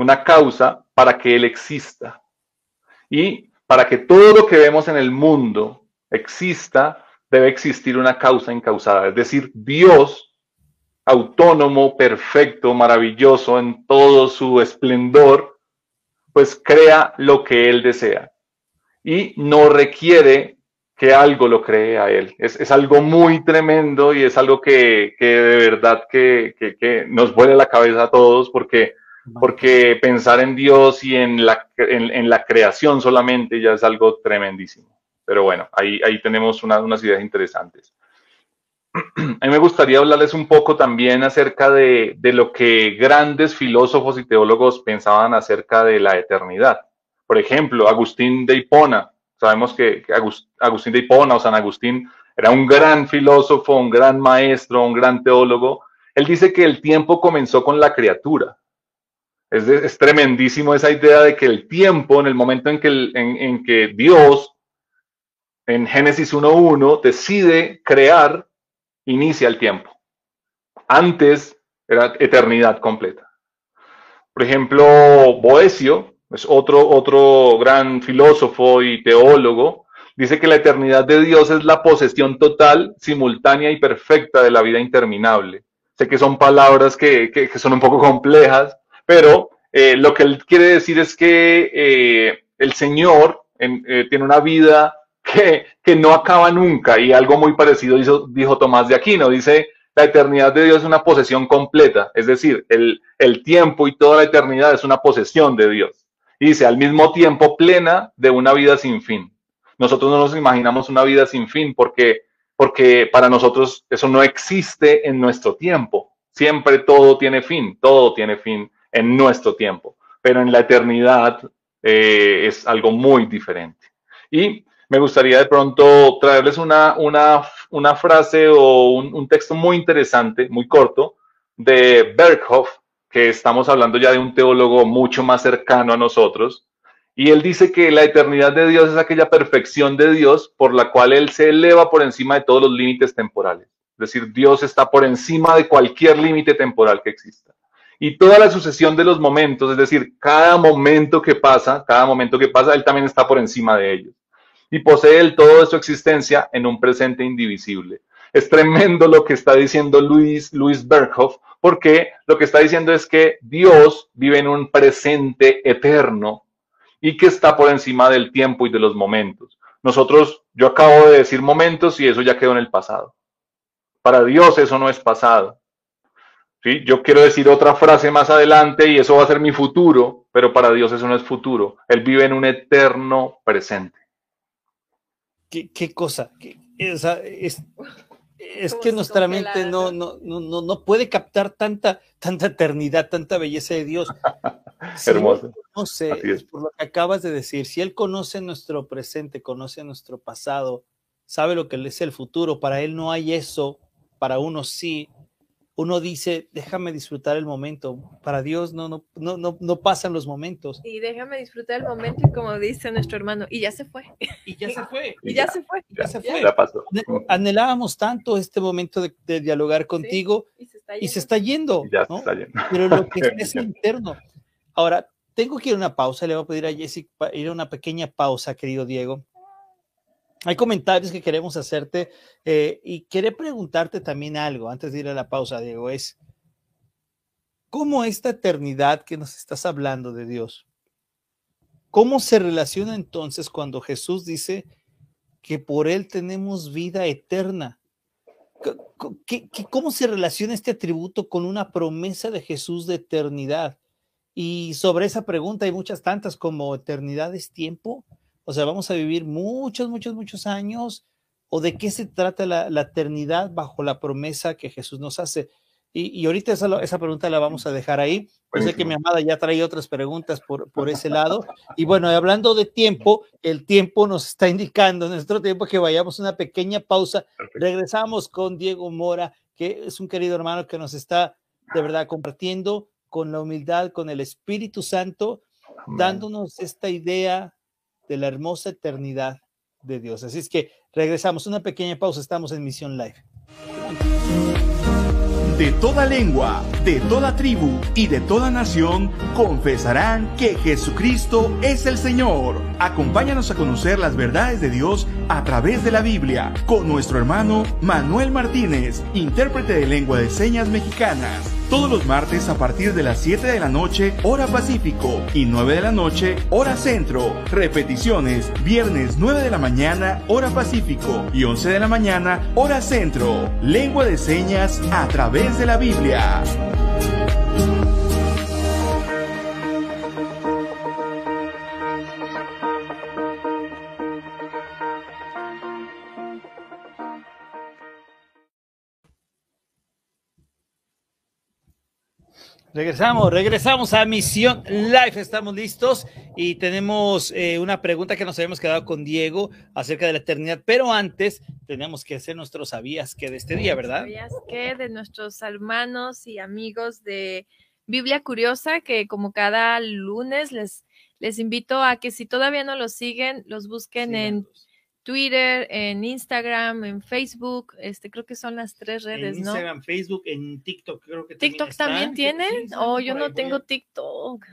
una causa para que Él exista. Y para que todo lo que vemos en el mundo exista, debe existir una causa incausada. Es decir, Dios, autónomo, perfecto, maravilloso en todo su esplendor, pues crea lo que Él desea. Y no requiere que algo lo cree a Él. Es, algo muy tremendo y es algo que, de verdad que, nos vuelve la cabeza a todos porque, porque pensar en Dios y en la, en la creación solamente ya es algo tremendísimo. Pero bueno, ahí, ahí tenemos unas ideas interesantes. *clears throat* A mí me gustaría hablarles un poco también acerca de, lo que grandes filósofos y teólogos pensaban acerca de la eternidad. Por ejemplo, Agustín de Hipona. Sabemos que, Agustín de Hipona o San Agustín era un gran filósofo, un gran maestro, un gran teólogo. Él dice que el tiempo comenzó con la criatura. Es, tremendísimo esa idea de que el tiempo, en el momento en que, en, que Dios en Génesis 1.1 decide crear, inicia el tiempo. Antes era eternidad completa. Por ejemplo, Boesio, es otro, otro gran filósofo y teólogo, dice que la eternidad de Dios es la posesión total, simultánea y perfecta de la vida interminable. Sé que son palabras que, son un poco complejas, pero eh, lo que él quiere decir es que eh, el Señor eh, tiene una vida *laughs* que, no acaba nunca. Y algo muy parecido hizo, dijo Tomás de Aquino. Dice, la eternidad de Dios es una posesión completa. Es decir, el, el tiempo y toda la eternidad es una posesión de Dios. Y dice, al mismo tiempo plena de una vida sin fin. Nosotros no nos imaginamos una vida sin fin porque, porque para nosotros eso no existe en nuestro tiempo. Siempre todo tiene fin, todo tiene fin en nuestro tiempo. Pero en la eternidad eh, es algo muy diferente. Y me gustaría de pronto traerles una, una, frase o un, texto muy interesante, muy corto, de Berghoff, que estamos hablando ya de un teólogo mucho más cercano a nosotros. Y él dice que la eternidad de Dios es aquella perfección de Dios por la cual Él se eleva por encima de todos los límites temporales. Es decir, Dios está por encima de cualquier límite temporal que exista. Y toda la sucesión de los momentos, es decir, cada momento que pasa, cada momento que pasa, Él también está por encima de ellos y posee el todo de su existencia en un presente indivisible. es tremendo lo que está diciendo Luis, Luis Berghoff, porque lo que está diciendo es que Dios vive en un presente eterno y que está por encima del tiempo y de los momentos. Nosotros, yo acabo de decir momentos y eso ya quedó en el pasado. Para Dios eso no es pasado. ¿Sí? Yo quiero decir otra frase más adelante y eso va a ser mi futuro, pero para Dios eso no es futuro. Él vive en un eterno presente. ¿Qué, cosa? es, es que nuestra mente no, no, no, no puede captar tanta, tanta eternidad, tanta belleza de Dios. *laughs* Hermoso. No sé, es. por lo que acabas de decir. Si Él conoce nuestro presente, conoce nuestro pasado, sabe lo que es el futuro, para Él no hay eso, para uno sí uno dice, déjame disfrutar el momento. Para Dios no, no, no, no, no pasan los momentos. Y déjame disfrutar el momento, como dice nuestro hermano, y ya se fue. *laughs* Y ya se fue. *laughs* y ya, se fue. Ya se fue. pasó. Anhelábamos tanto este momento de, dialogar contigo y, se está yendo. ya se está yendo. Pero lo que *laughs* es interno. Ahora, tengo que ir a una pausa, le voy a pedir a Jessica ir a una pequeña pausa, querido Diego hay comentarios que queremos hacerte eh, y quiere preguntarte también algo antes de ir a la pausa, Diego, es cómo esta eternidad que nos estás hablando de Dios, cómo se relaciona entonces cuando Jesús dice que por Él tenemos vida eterna. cómo se relaciona este atributo con una promesa de Jesús de eternidad? Y sobre esa pregunta hay muchas tantas como eternidad es tiempo, o sea, vamos a vivir muchos, muchos, muchos años. ¿O de qué se trata la, eternidad bajo la promesa que Jesús nos hace? Y, ahorita esa, esa, pregunta la vamos a dejar ahí. Yo sé que mi amada ya trae otras preguntas por, por ese lado. Y bueno, hablando de tiempo, el tiempo nos está indicando, nuestro tiempo, que vayamos a una pequeña pausa. Regresamos con Diego Mora, que es un querido hermano que nos está de verdad compartiendo con la humildad, con el Espíritu Santo, dándonos esta idea de la hermosa eternidad de Dios. Así es que regresamos, una pequeña pausa, estamos en Misión Live. De toda lengua, de toda tribu y de toda nación confesarán que Jesucristo es el Señor. Acompáñanos a conocer las verdades de Dios a través de la Biblia con nuestro hermano Manuel Martínez, intérprete de lengua de señas mexicanas todos los martes a partir de las 7 de la noche, hora Pacífico, y 9 de la noche, hora Centro. Repeticiones, viernes 9 de la mañana, hora Pacífico, y 11 de la mañana, hora Centro. Lengua de señas a través de la Biblia. Regresamos, regresamos a Misión Live. Estamos listos y tenemos eh, una pregunta que nos habíamos quedado con Diego acerca de la eternidad, pero antes tenemos que hacer nuestros sabías que de este día, ¿verdad? Sabías que de nuestros hermanos y amigos de Biblia Curiosa, que como cada lunes les, les invito a que si todavía no los siguen, los busquen en Twitter, en Instagram, en Facebook, este creo que son las tres redes, en Instagram, Facebook, en TikTok, creo que TikTok también, tiene. oh, yo no tengo TikTok.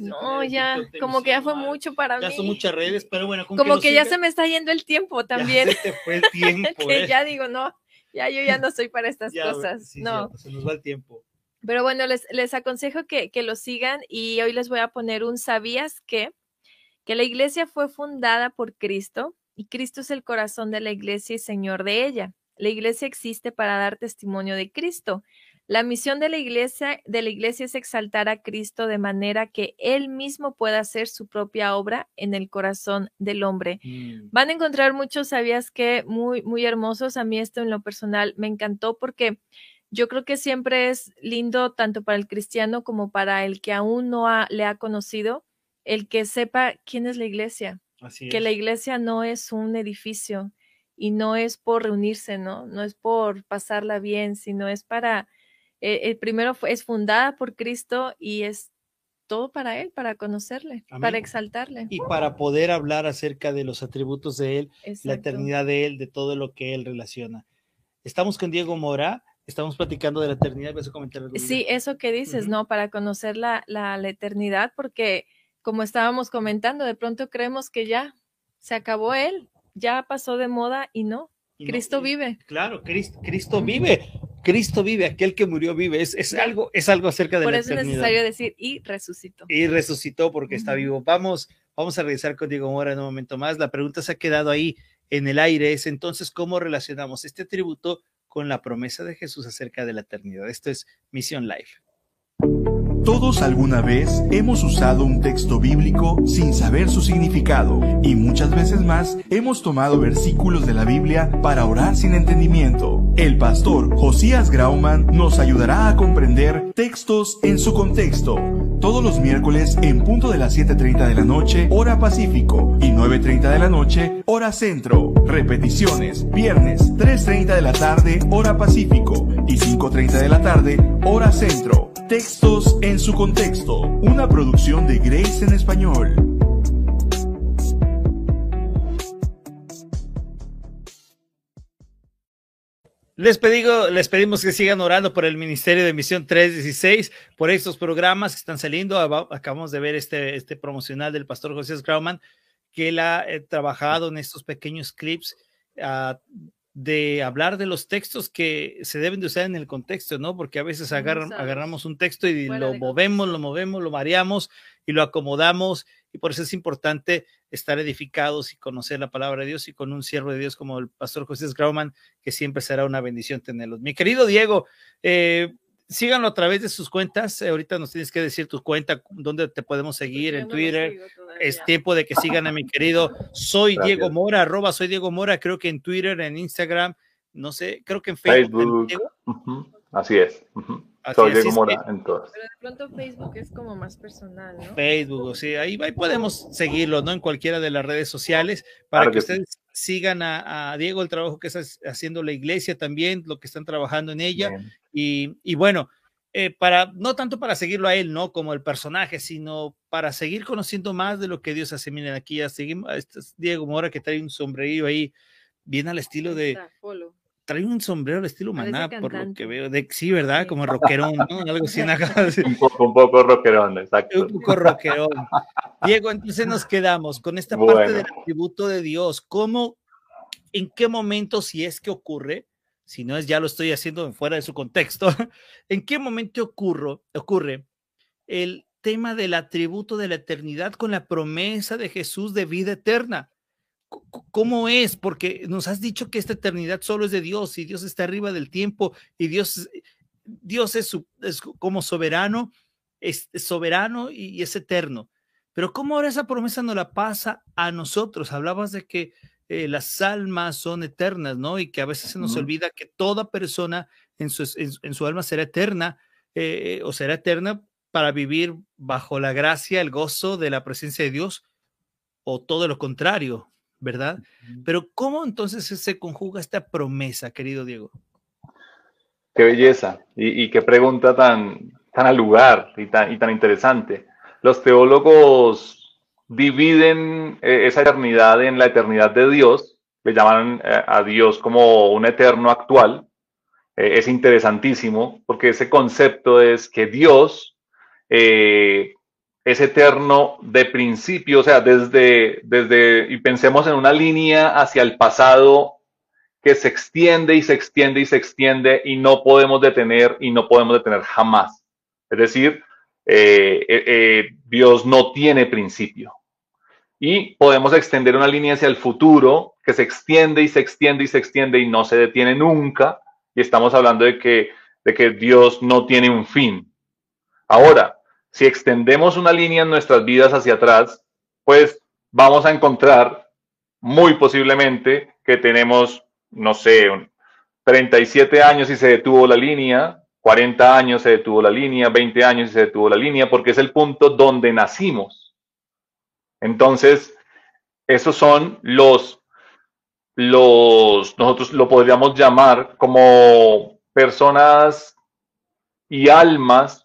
No, ya, como que ya fue mucho para mí. Ya son muchas redes, pero bueno. como que, ya se me está yendo el tiempo *laughs* también. Ya se te fue el *laughs* tiempo. que ¿eh? ya digo, no, ya yo ya no soy para estas cosas. no. se nos va el tiempo. Pero bueno, les, les aconsejo que, que lo sigan y hoy les voy a poner un ¿sabías que? Que la iglesia fue fundada por Cristo y Cristo es el corazón de la iglesia y Señor de ella. La iglesia existe para dar testimonio de Cristo. La misión de la iglesia, de la iglesia es exaltar a Cristo de manera que Él mismo pueda hacer su propia obra en el corazón del hombre. Mm. Van a encontrar muchos, sabías que muy, muy hermosos. A mí esto en lo personal me encantó porque yo creo que siempre es lindo tanto para el cristiano como para el que aún no le ha conocido, el que sepa quién es la iglesia que la iglesia no es un edificio y no es por reunirse, ¿no? No es por pasarla bien, sino es para, eh, el primero es fundada por Cristo y es todo para Él, para conocerle, para exaltarle. Y para poder hablar acerca de los atributos de Él, la eternidad de Él, de todo lo que Él relaciona. Estamos con Diego Mora, estamos platicando de la eternidad. ¿Vas a comentar algo? Sí, eso que dices, ¿no? Para conocer la, la, la eternidad, porque como estábamos comentando, de pronto creemos que ya se acabó él, ya pasó de moda y no. Cristo vive. Claro, Cristo, Cristo, vive. Cristo vive, aquel que murió vive. Es, es algo, es algo acerca de Por la eso es necesario decir y resucitó. Y resucitó porque está vivo. Vamos, vamos a regresar con Diego Mora en un momento más. La pregunta se ha quedado ahí en el aire. Es entonces, ¿cómo relacionamos este tributo con la promesa de Jesús acerca de la eternidad? Esto es Misión Live. Todos alguna vez hemos usado un texto bíblico sin saber su significado y muchas veces más hemos tomado versículos de la Biblia para orar sin entendimiento. El pastor Josías Grauman nos ayudará a comprender textos en su contexto. Todos los miércoles en punto de las 7.30 de la noche, hora Pacífico, y 9.30 de la noche, hora Centro. Repeticiones, viernes 3.30 de la tarde, hora Pacífico, y 5.30 de la tarde, hora Centro. Textos en su contexto, una producción de Grace en español. Les, pedigo, les pedimos que sigan orando por el Ministerio de Misión 316, por estos programas que están saliendo. Aba- Acabamos de ver este, este promocional del pastor José Grauman, que él ha eh, trabajado en estos pequeños clips ah, de hablar de los textos que se deben de usar en el contexto, ¿no? Porque a veces agarran- agarramos un texto y Fuera lo movemos, lo movemos, lo mareamos y lo acomodamos. Y por eso es importante estar edificados y conocer la palabra de Dios y con un siervo de Dios como el pastor José Grauman, que siempre será una bendición tenerlos. Mi querido Diego, eh, síganlo a través de sus cuentas. Eh, ahorita nos tienes que decir tu cuenta, dónde te podemos seguir Yo en Twitter. Es tiempo de que sigan a mi querido Soy Gracias. Diego Mora, arroba Soy Diego Mora, creo que en Twitter, en Instagram, no sé, creo que en Facebook. Así es. Así Soy es, Diego Mora que- en todas. Pero de pronto Facebook es como más personal, ¿no? Facebook, o sea, ahí, ahí podemos seguirlo, ¿no? En cualquiera de las redes sociales para Claro que que sí. ustedes sigan a, a Diego, el trabajo que está haciendo la iglesia también, lo que están trabajando en ella. Y, y bueno, eh, para, no tanto para seguirlo a él, ¿no? Como el personaje, sino para seguir conociendo más de lo que Dios hace. Miren, aquí ya seguimos, este es Diego Mora que trae un sombrerillo ahí, bien al estilo de, está. Trae un sombrero al estilo maná, por lo que veo. De, sí, ¿verdad? Sí. Como rockerón, ¿no? Algo así. Un poco, un poco rockerón, exacto. Un poco rockerón. Diego, entonces nos quedamos con esta parte Bueno. del atributo de Dios. ¿Cómo, en qué momento, si es que ocurre, si no es ya lo estoy haciendo fuera de su contexto, *laughs* en qué momento ocurre, ocurre el tema del atributo de la eternidad con la promesa de Jesús de vida eterna? ¿Cómo es? Porque nos has dicho que esta eternidad solo es de Dios y Dios está arriba del tiempo y Dios, Dios es, como soberano, es, es soberano y, y es eterno. Pero ¿cómo ahora esa promesa nos la pasa a nosotros? Hablabas de que eh, las almas son eternas, ¿no? Y que a veces se nos Ujú. olvida que toda persona en su, en, en su alma será eterna eh, o será eterna para vivir bajo la gracia, el gozo de la presencia de Dios o todo lo contrario, ¿verdad? Pero ¿cómo entonces se conjuga esta promesa, querido Diego? Qué belleza y, y qué pregunta tan, tan al lugar y tan, y tan interesante. Los teólogos dividen eh, esa eternidad en la eternidad de Dios, le llaman eh, a Dios como un eterno actual. Eh, es interesantísimo porque ese concepto es que Dios eh, es eterno de principio, o sea, desde, desde, y pensemos en una línea hacia el pasado que se extiende y se extiende y se extiende y no podemos detener y no podemos detener jamás. Es decir, eh, eh, eh, Dios no tiene principio. Y podemos extender una línea hacia el futuro que se extiende y se extiende y se extiende y no se detiene nunca. Y estamos hablando de que, de que Dios no tiene un fin. Ahora, si extendemos una línea en nuestras vidas hacia atrás, pues vamos a encontrar muy posiblemente que tenemos no sé, 37 años y se detuvo la línea, 40 años se detuvo la línea, 20 años y se detuvo la línea, porque es el punto donde nacimos. Entonces, esos son los, los, nosotros lo podríamos llamar como personas y almas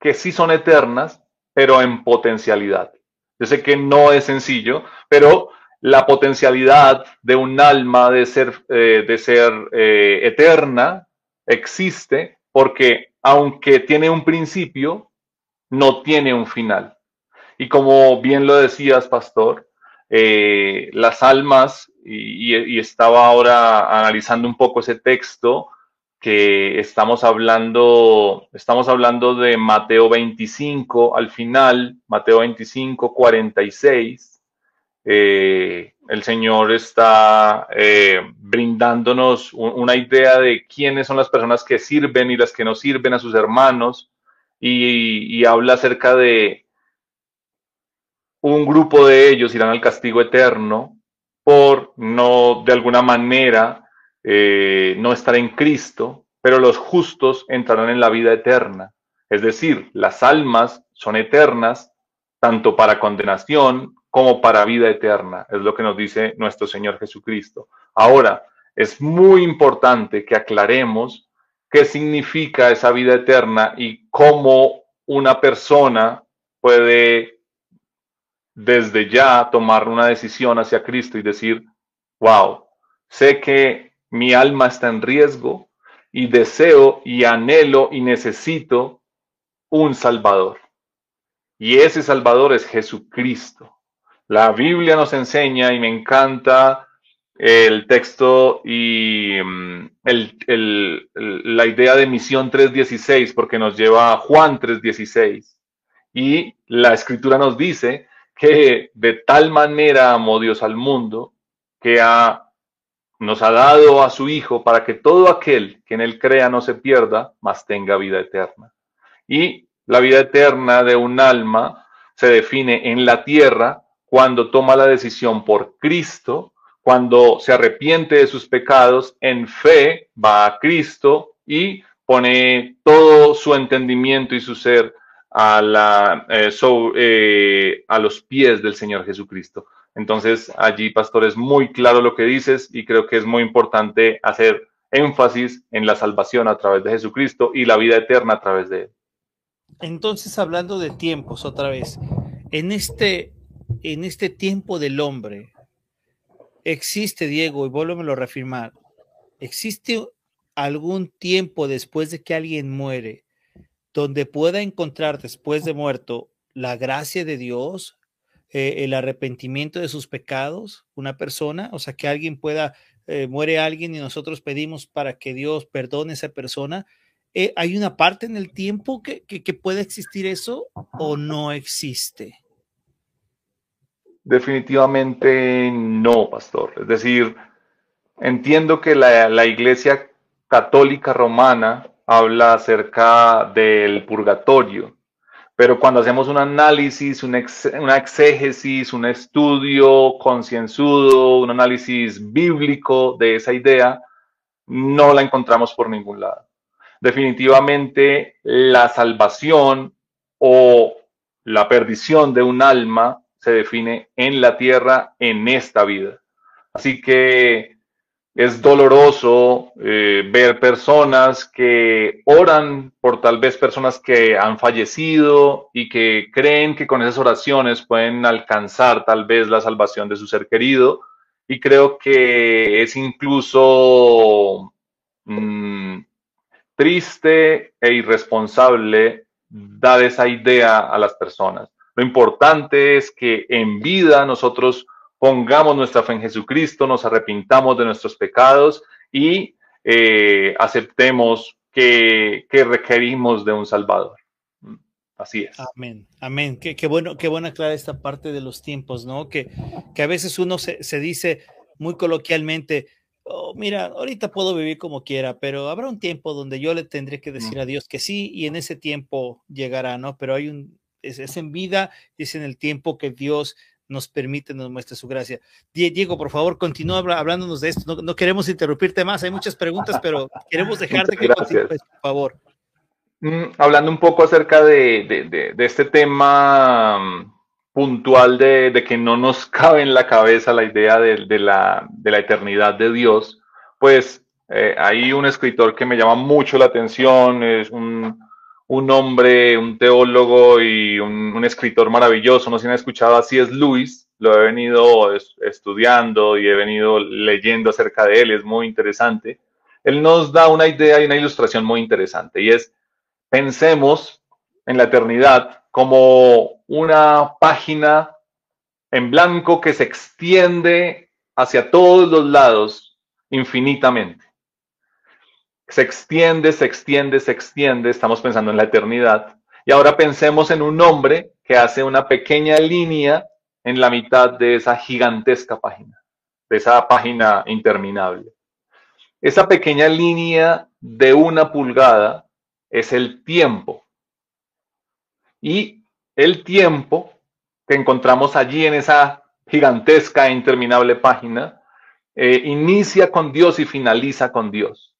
que sí son eternas, pero en potencialidad. Yo sé que no es sencillo, pero la potencialidad de un alma de ser, eh, de ser eh, eterna existe porque aunque tiene un principio, no tiene un final. Y como bien lo decías, pastor, eh, las almas y, estaba ahora analizando un poco ese texto que estamos hablando, estamos hablando de Mateo 25 al final, Mateo 25, 46. Eh, el Señor está eh, brindándonos una idea de quiénes son las personas que sirven y las que no sirven a sus hermanos y habla acerca de un grupo de ellos irán al castigo eterno por no, de alguna manera, eh, no estar en Cristo, pero los justos entrarán en la vida eterna. Es decir, las almas son eternas, tanto para condenación como para vida eterna. Es lo que nos dice nuestro Señor Jesucristo. Ahora, es muy importante que aclaremos qué significa esa vida eterna y cómo una persona puede desde ya tomar una decisión hacia Cristo y decir, wow, sé que mi alma está en riesgo y deseo y anhelo y necesito un Salvador. Y ese Salvador es Jesucristo. La Biblia nos enseña y me encanta el texto y mm, la idea de misión 3.16 porque nos lleva a Juan 3.16. Y la escritura nos dice que de tal manera amó Dios al mundo que ha, nos ha dado a su Hijo para que todo aquel que en él crea no se pierda, mas tenga vida eterna. Y la vida eterna de un alma se define en la tierra cuando toma la decisión por Cristo, cuando se arrepiente de sus pecados, en fe va a Cristo y pone todo su entendimiento y su ser a, la, eh, eh, a los pies del Señor Jesucristo. Entonces, allí, pastor, es muy claro lo que dices y creo que es muy importante hacer énfasis en la salvación a través de Jesucristo y la vida eterna a través de Él. Entonces, hablando de tiempos otra vez, en este, en este tiempo del hombre, existe, Diego, y vuélveme a reafirmar, existe algún tiempo después de que alguien muere donde pueda encontrar después de muerto la gracia de Dios, eh, el arrepentimiento de sus pecados, una persona, o sea, que alguien pueda, eh, muere alguien y nosotros pedimos para que Dios perdone a esa persona. Eh, ¿Hay una parte en el tiempo que, que, puede existir eso o no existe? Definitivamente no, pastor. Es decir, entiendo que la, la iglesia católica romana habla acerca del purgatorio, pero cuando hacemos un análisis, una exégesis, un estudio concienzudo, un análisis bíblico de esa idea, no la encontramos por ningún lado. Definitivamente la salvación o la perdición de un alma se define en la tierra en esta vida. Así que es doloroso eh, ver personas que oran por tal vez personas que han fallecido y que creen que con esas oraciones pueden alcanzar tal vez la salvación de su ser querido. Y creo que es incluso mm, triste e irresponsable dar esa idea a las personas. Lo importante es que en vida nosotros pongamos nuestra fe en Jesucristo, nos arrepintamos de nuestros pecados y eh, aceptemos que, requerimos de un Salvador. Mm, así es. Amén, amén. Qué, bueno, qué buena aclarar esta parte de los tiempos, ¿no? Que, que a veces uno se, dice muy coloquialmente, oh, mira, ahorita puedo vivir como quiera, pero habrá un tiempo donde yo le tendré que decir a Dios que sí y en ese tiempo llegará, ¿no? Pero hay un, es, es en vida, es en el tiempo que Dios nos permite, nos muestre su gracia. Diego, por favor, continúa hablándonos de esto. No, queremos interrumpirte más, hay muchas preguntas, pero queremos dejarte que continúes, por favor. Mm, hablando un poco acerca de, este tema mm, puntual de, que no nos *laughs* cabe en la cabeza la idea de, la, eternidad de Dios, pues eh, hay un escritor que me llama mucho la atención, es un, un hombre, un teólogo y un, escritor maravilloso. No sé si han escuchado así es Luis, lo he venido estudiando y he venido leyendo acerca de él, es muy interesante. Él nos da una idea y una ilustración muy interesante y es, pensemos en la eternidad como una página en blanco que se extiende hacia todos los lados infinitamente. Se extiende, se extiende, se extiende, estamos pensando en la eternidad. Y ahora pensemos en un hombre que hace una pequeña línea en la mitad de esa gigantesca página, de esa página interminable. Esa pequeña línea de una pulgada es el tiempo. Y el tiempo que encontramos allí en esa gigantesca e interminable página eh, inicia con Dios y finaliza con Dios.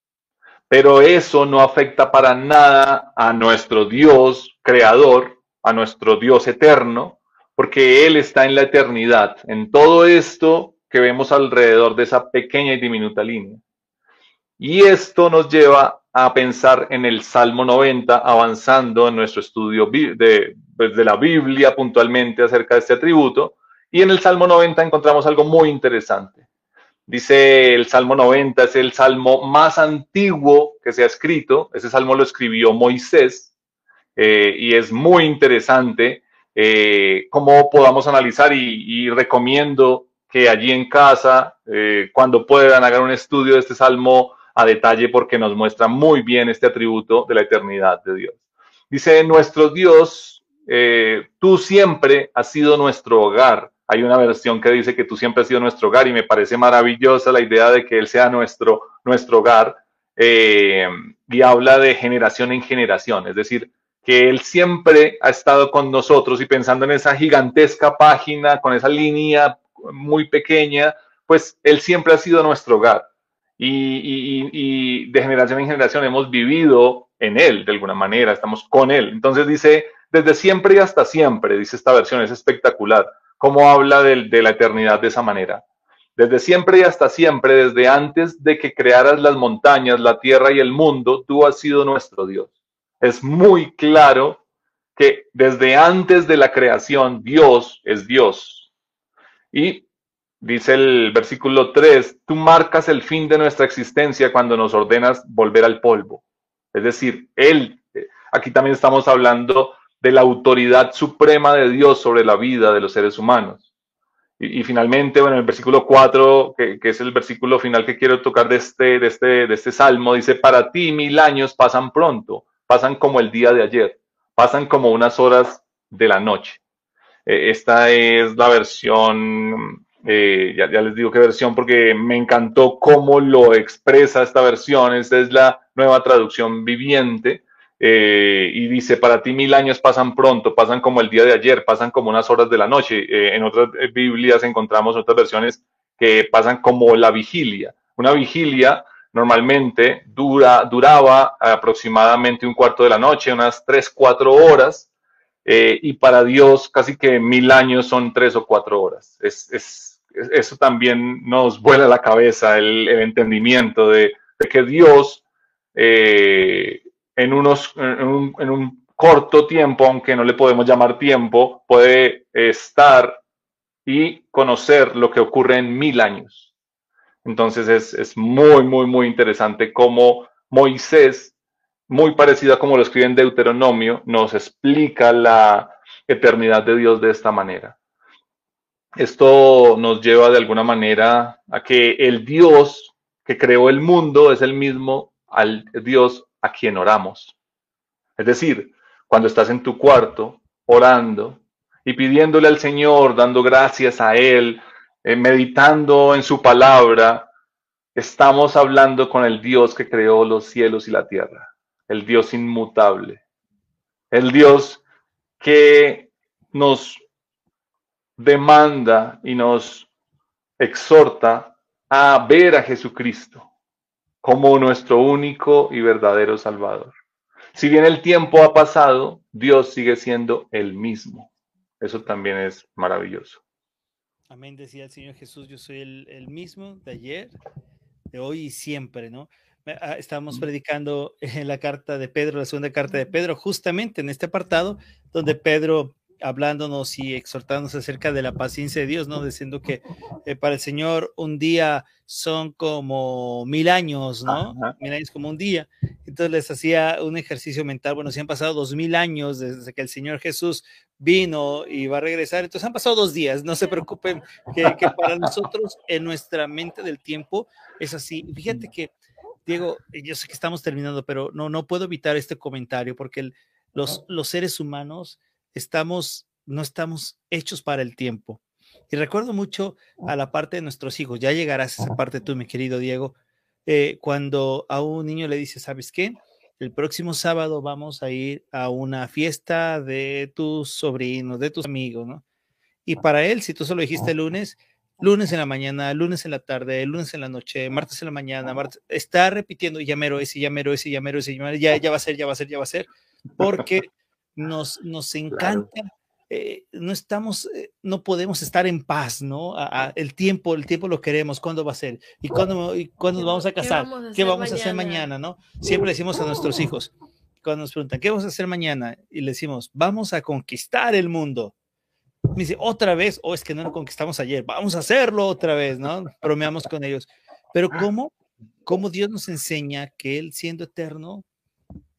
Pero eso no afecta para nada a nuestro Dios creador, a nuestro Dios eterno, porque Él está en la eternidad, en todo esto que vemos alrededor de esa pequeña y diminuta línea. Y esto nos lleva a pensar en el Salmo 90, avanzando en nuestro estudio de, pues, de la Biblia puntualmente acerca de este atributo. Y en el Salmo 90 encontramos algo muy interesante. Dice el Salmo 90, es el salmo más antiguo que se ha escrito. Ese salmo lo escribió Moisés eh, y es muy interesante eh, cómo podamos analizar y, recomiendo que allí en casa, eh, cuando puedan, hagan un estudio de este salmo a detalle porque nos muestra muy bien este atributo de la eternidad de Dios. Dice, nuestro Dios, tú siempre has sido nuestro hogar hay una versión que dice que tú siempre has sido nuestro hogar y me parece maravillosa la idea de que Él sea nuestro, nuestro hogar eh, y habla de generación en generación, es decir, que Él siempre ha estado con nosotros y pensando en esa gigantesca página, con esa línea muy pequeña, pues Él siempre ha sido nuestro hogar. Y, y, de generación en generación hemos vivido en Él de alguna manera, estamos con Él. Entonces dice, desde siempre y hasta siempre, dice esta versión, es espectacular cómo habla de, la eternidad de esa manera. Desde siempre y hasta siempre, desde antes de que crearas las montañas, la tierra y el mundo, tú has sido nuestro Dios. Es muy claro que desde antes de la creación, Dios es Dios. Y dice el versículo 3, tú marcas el fin de nuestra existencia cuando nos ordenas volver al polvo. Es decir, Él, eh, aquí también estamos hablando de la autoridad suprema de Dios sobre la vida de los seres humanos. Y, finalmente, bueno, el versículo 4, que, es el versículo final que quiero tocar de este, de, este, de este salmo, dice, para ti mil años pasan pronto, pasan como el día de ayer, pasan como unas horas de la noche. Eh, esta es la versión, eh, ya, ya les digo qué versión, porque me encantó cómo lo expresa esta versión. Esta es la nueva traducción viviente. Eh, y dice, para ti mil años pasan pronto, pasan como el día de ayer, pasan como unas horas de la noche. Eh, en otras eh, Biblias encontramos otras versiones que pasan como la vigilia. Una vigilia normalmente dura, duraba aproximadamente un cuarto de la noche, unas tres, cuatro horas, y para Dios casi que mil años son tres o cuatro horas. Es, es, eso también nos vuela la cabeza, el, entendimiento de, que Dios en, unos, en un, corto tiempo, aunque no le podemos llamar tiempo, puede estar y conocer lo que ocurre en mil años. Entonces es, es, muy, muy, muy interesante cómo Moisés, muy parecido a como lo escribe en Deuteronomio, nos explica la eternidad de Dios de esta manera. Esto nos lleva de alguna manera a que el Dios que creó el mundo es el mismo al Dios a quien oramos. Es decir, cuando estás en tu cuarto orando y pidiéndole al Señor, dando gracias a Él, eh, meditando en su palabra, estamos hablando con el Dios que creó los cielos y la tierra, el Dios inmutable, el Dios que nos demanda y nos exhorta a ver a Jesucristo, como nuestro único y verdadero Salvador. Si bien el tiempo ha pasado, Dios sigue siendo el mismo. Eso también es maravilloso. Amén, decía el Señor Jesús, yo soy el, mismo de ayer, de hoy y siempre, ¿no? Ah, estamos predicando en la carta de Pedro, la segunda carta de Pedro, justamente en este apartado, donde Pedro hablándonos y exhortándonos acerca de la paciencia de Dios, ¿no? Diciendo que eh, para el Señor un día son como mil años, ¿no? Mil años como un día. Entonces les hacía un ejercicio mental, bueno, si han pasado dos mil años desde que el Señor Jesús vino y va a regresar, entonces han pasado dos días, no se preocupen, que, para nosotros en nuestra mente del tiempo es así. Fíjate que, Diego, yo sé que estamos terminando, pero no, no puedo evitar este comentario porque los, los seres humanos estamos, no estamos hechos para el tiempo. Y recuerdo mucho a la parte de nuestros hijos, ya llegarás a esa parte tú, mi querido Diego, eh, cuando a un niño le dice, ¿sabes qué? El próximo sábado vamos a ir a una fiesta de tus sobrinos, de tus amigos, ¿no? Y para él, si tú solo dijiste lunes, lunes en la mañana, lunes en la tarde, lunes en la noche, martes en la mañana, martes, está repitiendo llamero ese, llamero ese, llamero ese, llamero, ya, ya va a ser, ya va a ser, ya va a ser, *laughs* porque nos, nos encanta. Eh, no estamos, eh, no podemos estar en paz, ¿no? el tiempo, el tiempo lo queremos, ¿cuándo va a ser? ¿Y cuándo, y cuándo nos vamos a casar? ¿Qué vamos a hacer, mañana? ¿no? Siempre decimos a nuestros hijos, cuando nos preguntan, ¿qué vamos a hacer mañana? Y le decimos, vamos a conquistar el mundo. Me dice, otra vez, o oh, es que no lo conquistamos ayer, vamos a hacerlo otra vez, ¿no? Bromeamos con ellos. Pero ¿cómo? ¿Cómo Dios nos enseña que Él, siendo eterno,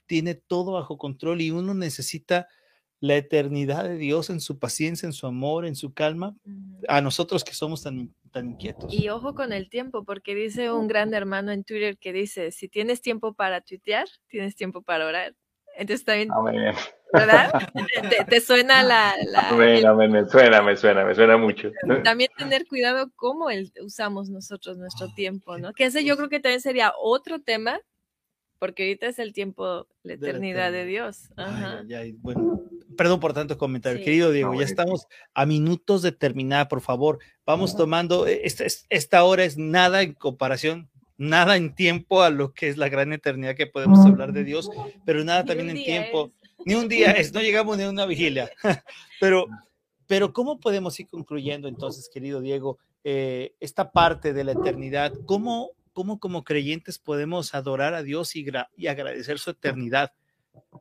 tiene todo bajo control y uno necesita la eternidad de Dios en su paciencia, en su amor, en su calma, a nosotros que somos tan, tan inquietos. Y ojo con el tiempo, porque dice un gran hermano en Twitter que dice, si tienes tiempo para tuitear, tienes tiempo para orar. Entonces también, ¿verdad? *laughs* ¿Te, suena la... la me suena, me suena, me suena mucho. También tener cuidado cómo usamos nosotros nuestro tiempo, ¿no? Que ese yo creo que también sería otro tema porque ahorita es el tiempo, la eternidad de, Dios. Bueno, perdón por tantos comentarios, querido Diego, ya estamos a minutos de terminar, por favor, vamos tomando, esta, esta hora es nada en comparación, nada en tiempo a lo que es la gran eternidad que podemos hablar de Dios, pero nada también en tiempo, ni un día es, no llegamos ni a una vigilia, *laughs* pero, pero ¿cómo podemos ir concluyendo entonces, querido Diego, eh, esta parte de la eternidad? ¿Cómo cómo como creyentes podemos adorar a Dios y, agradecer su eternidad.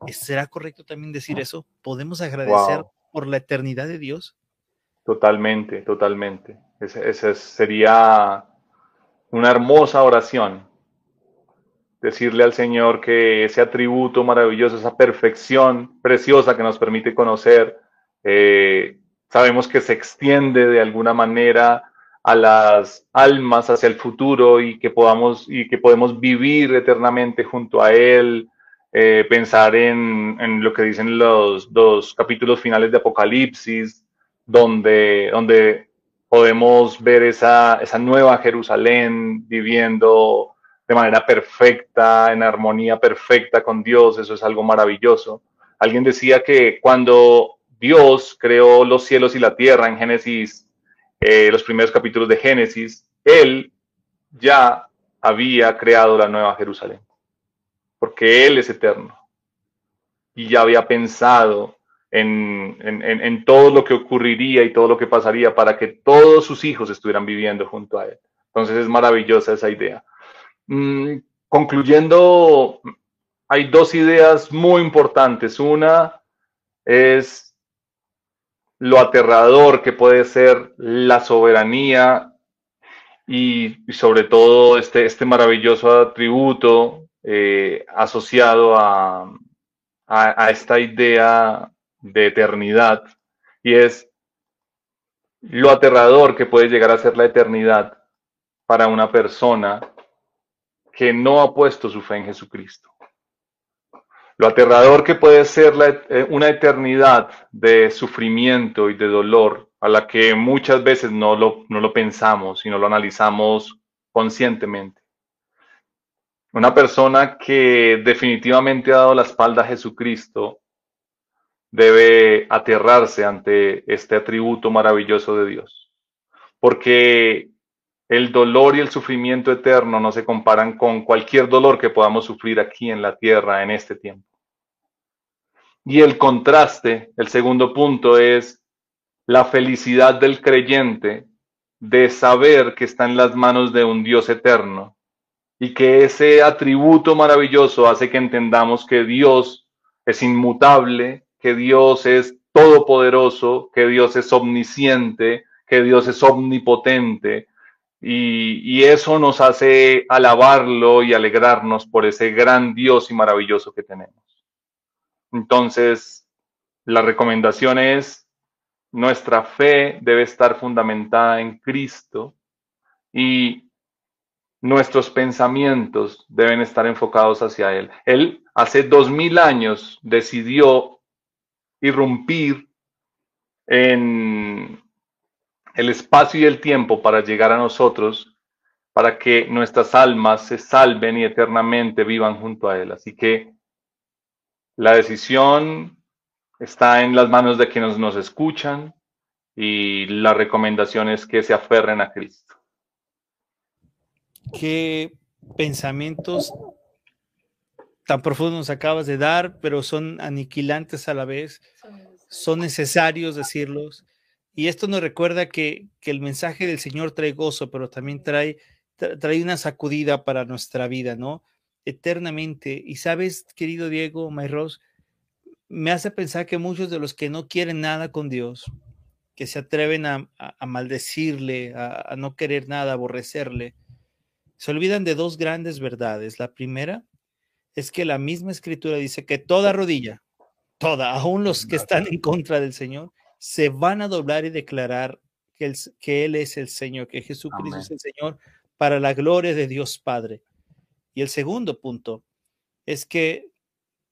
¿Será correcto también decir eso? ¿Podemos agradecer por la eternidad de Dios? Totalmente, totalmente. Esa sería una hermosa oración. Decirle al Señor que ese atributo maravilloso, esa perfección preciosa que nos permite conocer, eh, sabemos que se extiende de alguna manera a las almas hacia el futuro y que podamos y que podemos vivir eternamente junto a él eh, pensar en, en, lo que dicen los dos capítulos finales de Apocalipsis donde donde podemos ver esa, esa nueva Jerusalén viviendo de manera perfecta, en armonía perfecta con Dios, eso es algo maravilloso. Alguien decía que cuando Dios creó los cielos y la tierra en Génesis eh, los primeros capítulos de Génesis, Él ya había creado la nueva Jerusalén, porque Él es eterno y ya había pensado en, todo lo que ocurriría y todo lo que pasaría para que todos sus hijos estuvieran viviendo junto a Él. Entonces es maravillosa esa idea. Mm, concluyendo, hay dos ideas muy importantes. Una es lo aterrador que puede ser la soberanía y, sobre todo este, este maravilloso atributo eh, asociado a, a, esta idea de eternidad. Y es lo aterrador que puede llegar a ser la eternidad para una persona que no ha puesto su fe en Jesucristo lo aterrador que puede ser eh, una eternidad de sufrimiento y de dolor a la que muchas veces no lo, no lo pensamos y no lo analizamos conscientemente. Una persona que definitivamente ha dado la espalda a Jesucristo debe aterrarse ante este atributo maravilloso de Dios, porque el dolor y el sufrimiento eterno no se comparan con cualquier dolor que podamos sufrir aquí en la tierra en este tiempo. Y el contraste, el segundo punto es la felicidad del creyente de saber que está en las manos de un Dios eterno y que ese atributo maravilloso hace que entendamos que Dios es inmutable, que Dios es todopoderoso, que Dios es omnisciente, que Dios es omnipotente, y, eso nos hace alabarlo y alegrarnos por ese gran Dios y maravilloso que tenemos. Entonces, la recomendación es, nuestra fe debe estar fundamentada en Cristo y nuestros pensamientos deben estar enfocados hacia Él. Él hace dos mil años decidió irrumpir en, el espacio y el tiempo para llegar a nosotros, para que nuestras almas se salven y eternamente vivan junto a Él. Así que la decisión está en las manos de quienes nos escuchan y la recomendación es que se aferren a Cristo. ¿Qué pensamientos tan profundos nos acabas de dar, pero son aniquilantes a la vez? Son necesarios decirlos y esto nos recuerda que, el mensaje del Señor trae gozo, pero también trae, trae una sacudida para nuestra vida, ¿no? Eternamente. Y sabes, querido Diego, Mayros, me hace pensar que muchos de los que no quieren nada con Dios, que se atreven a, maldecirle, a, no querer nada, aborrecerle, se olvidan de dos grandes verdades. La primera es que la misma escritura dice que toda rodilla, toda, aún los que están en contra del Señor, se van a doblar y declarar que él, que él es el Señor, que Jesucristo es el Señor para la gloria de Dios Padre. Y el segundo punto es que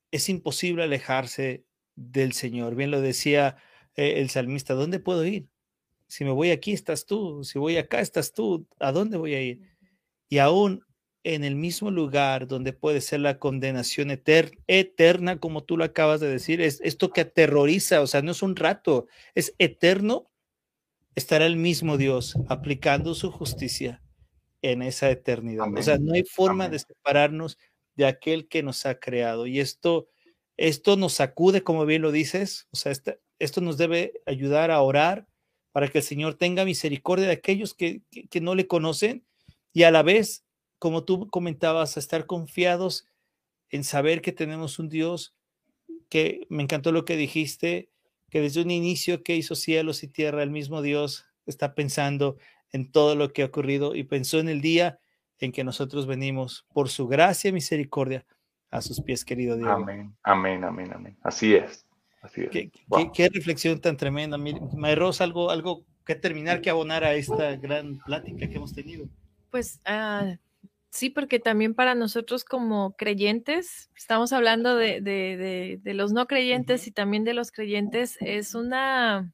es imposible alejarse del Señor. Bien lo decía eh, el salmista, ¿dónde puedo ir? Si me voy aquí, estás tú. Si voy acá, estás tú. ¿A dónde voy a ir? Y aún en el mismo lugar donde puede ser la condenación eterna, como tú lo acabas de decir, es esto que aterroriza, o sea, no es un rato, es eterno, estará el mismo Dios aplicando su justicia en esa eternidad. O sea, no hay forma de separarnos de aquel que nos ha creado. Y esto, esto nos sacude, como bien lo dices, o sea, este, esto nos debe ayudar a orar para que el Señor tenga misericordia de aquellos que, que no le conocen y a la vez como tú comentabas, a estar confiados en saber que tenemos un Dios que me encantó lo que dijiste, que desde un inicio que hizo cielos y tierra, el mismo Dios está pensando en todo lo que ha ocurrido y pensó en el día en que nosotros venimos por su gracia y misericordia a sus pies, querido Dios. Amén, amén, amén, amén. Así es. Así es. Qué, reflexión tan tremenda. Mayros, algo, algo que terminar, que abonar a esta gran plática que hemos tenido. Pues uh, Sí, porque también para nosotros como creyentes, estamos hablando de, los no creyentes y también de los creyentes, es una,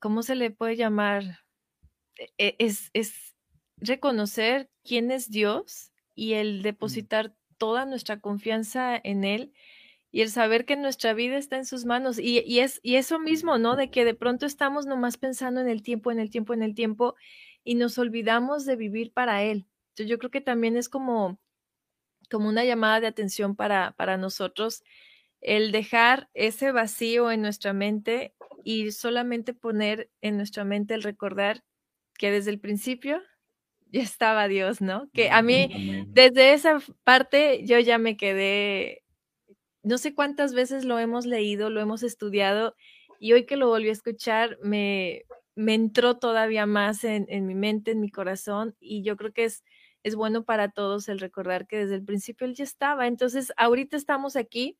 ¿cómo se le puede llamar? E, es, es reconocer quién es Dios y el depositar toda nuestra confianza en Él y el saber que nuestra vida está en sus manos. Y, y, es, y eso mismo, ¿no? De que de pronto estamos nomás pensando en el tiempo, en el tiempo, en el tiempo, y nos olvidamos de vivir para Él yo creo que también es como, como una llamada de atención para, para nosotros el dejar ese vacío en nuestra mente y solamente poner en nuestra mente el recordar que desde el principio ya estaba Dios, ¿no? Que a mí, desde esa parte, yo ya me quedé, no sé cuántas veces lo hemos leído, lo hemos estudiado, y hoy que lo volví a escuchar, me, me entró todavía más en, en mi mente, en mi corazón, y yo creo que es es bueno para todos el recordar que desde el principio Él ya estaba. Entonces, ahorita estamos aquí.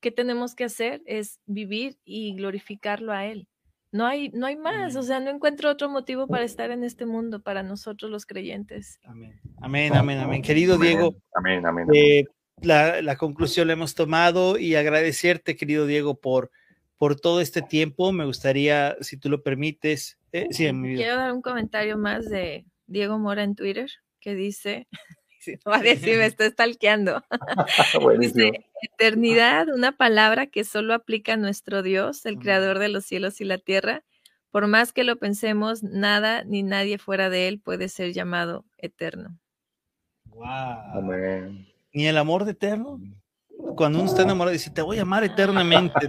¿Qué tenemos que hacer? Es vivir y glorificarlo a Él. No hay, no hay más, o sea, no encuentro otro motivo para estar en este mundo, para nosotros los creyentes. Amén, amén, amén, amén. Querido Diego, amén, amén, eh, la, conclusión la hemos tomado y agradecerte, querido Diego, por, por todo este tiempo. Me gustaría, si tú lo permites, eh, sí, en mi vida. Quiero dar un comentario más de Diego Mora en Twitter que dice, va a decir, me está stalkeando. *laughs* dice, eternidad, una palabra que solo aplica a nuestro Dios, el creador de los cielos y la tierra. Por más que lo pensemos, nada ni nadie fuera de él puede ser llamado eterno. Wow. Ni el amor de eterno. Cuando uno está enamorado dice, te voy a amar eternamente.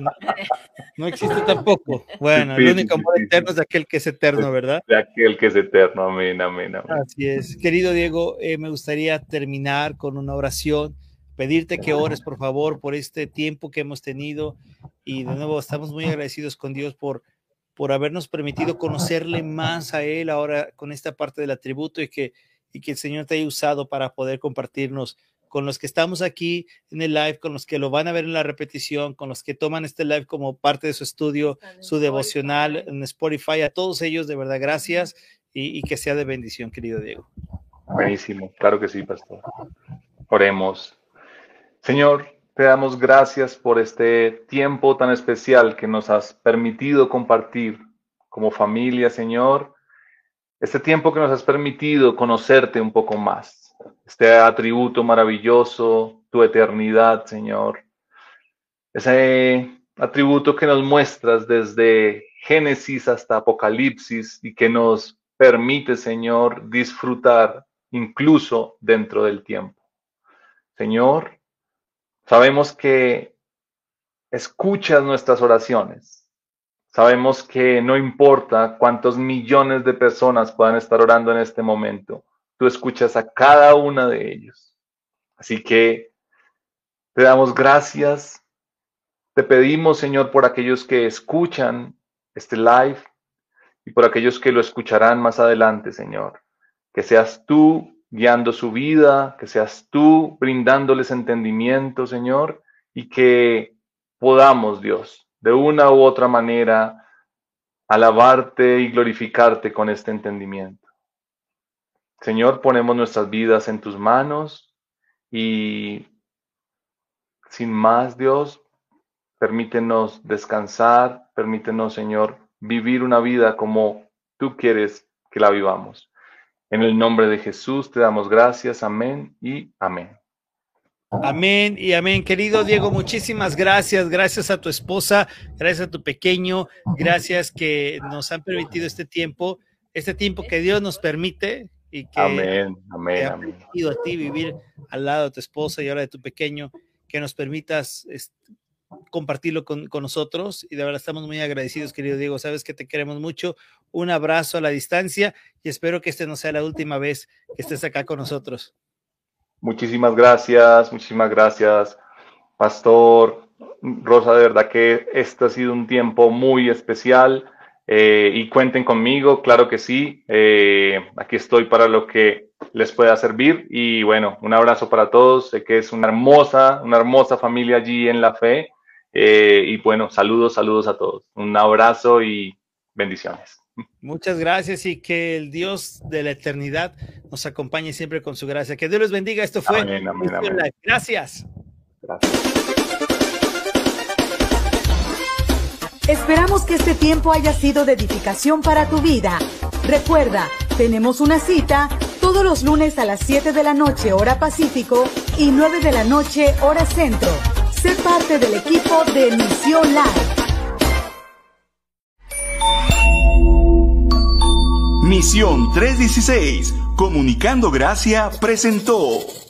No, *laughs* existe tampoco. Bueno, el único amor eterno es aquel que es eterno, ¿verdad? De aquel que es eterno, amén, amén, amén. Así es. Querido Diego, eh, me gustaría terminar con una oración pedirte que ores, por favor, por este tiempo que hemos tenido. Y de nuevo, estamos muy agradecidos con Dios por, por habernos permitido conocerle más a Él ahora con esta parte del atributo y que, y que el Señor te haya usado para poder compartirnos con los que estamos aquí en el live, con los que lo van a ver en la repetición, con los que toman este live como parte de su estudio, su devocional en Spotify, a todos ellos, de verdad, gracias y, y que sea de bendición, querido Diego. Buenísimo, claro que sí, pastor. Oremos. Señor, te damos gracias por este tiempo tan especial que nos has permitido compartir como familia, Señor. Este tiempo que nos has permitido conocerte un poco más. Este atributo maravilloso, tu eternidad, Señor. Ese atributo que nos muestras desde Génesis hasta Apocalipsis y que nos permite, Señor, disfrutar incluso dentro del tiempo. Señor, sabemos que escuchas nuestras oraciones. Sabemos que no importa cuántos millones de personas puedan estar orando en este momento, tú escuchas a cada una de ellos. Así que te damos gracias. Te pedimos, Señor, por aquellos que escuchan este live y por aquellos que lo escucharán más adelante, Señor. Que seas tú guiando su vida, que seas tú brindándoles entendimiento, Señor, y que podamos, Dios, de una u otra manera, alabarte y glorificarte con este entendimiento. Señor, ponemos nuestras vidas en tus manos y sin más, Dios, permítenos descansar, permítenos, Señor, vivir una vida como tú quieres que la vivamos. En el nombre de Jesús te damos gracias. Amén y amén. Amén y amén. Querido Diego, muchísimas gracias. Gracias a tu esposa, gracias a tu pequeño, gracias que nos han permitido este tiempo, este tiempo que Dios nos permite y que amén, amén, te ha permitido a ti vivir al lado de tu esposa y ahora de tu pequeño, que nos permitas compartirlo con, nosotros y de verdad estamos muy agradecidos, querido Diego. Sabes que te queremos mucho. Un abrazo a la distancia y espero que este no sea la última vez que estés acá con nosotros. Muchísimas gracias, muchísimas gracias, Pastor Rosa. De verdad que este ha sido un tiempo muy especial eh, y cuenten conmigo, claro que sí. Eh, aquí estoy para lo que les pueda servir y bueno, un abrazo para todos. Sé que es una hermosa, una hermosa familia allí en la fe eh, y bueno, saludos, saludos a todos. Un abrazo y bendiciones. Muchas gracias y que el Dios de la eternidad nos acompañe siempre con su gracia. Que Dios los bendiga. Esto fue. Amén, amén, Gracias. Gracias. Esperamos que este tiempo haya sido de edificación para tu vida. Recuerda, tenemos una cita todos los lunes a las 7 de la noche hora Pacífico y 9 de la noche hora Centro. Sé parte del equipo de Misión Live. Misión 316, Comunicando Gracia, presentó.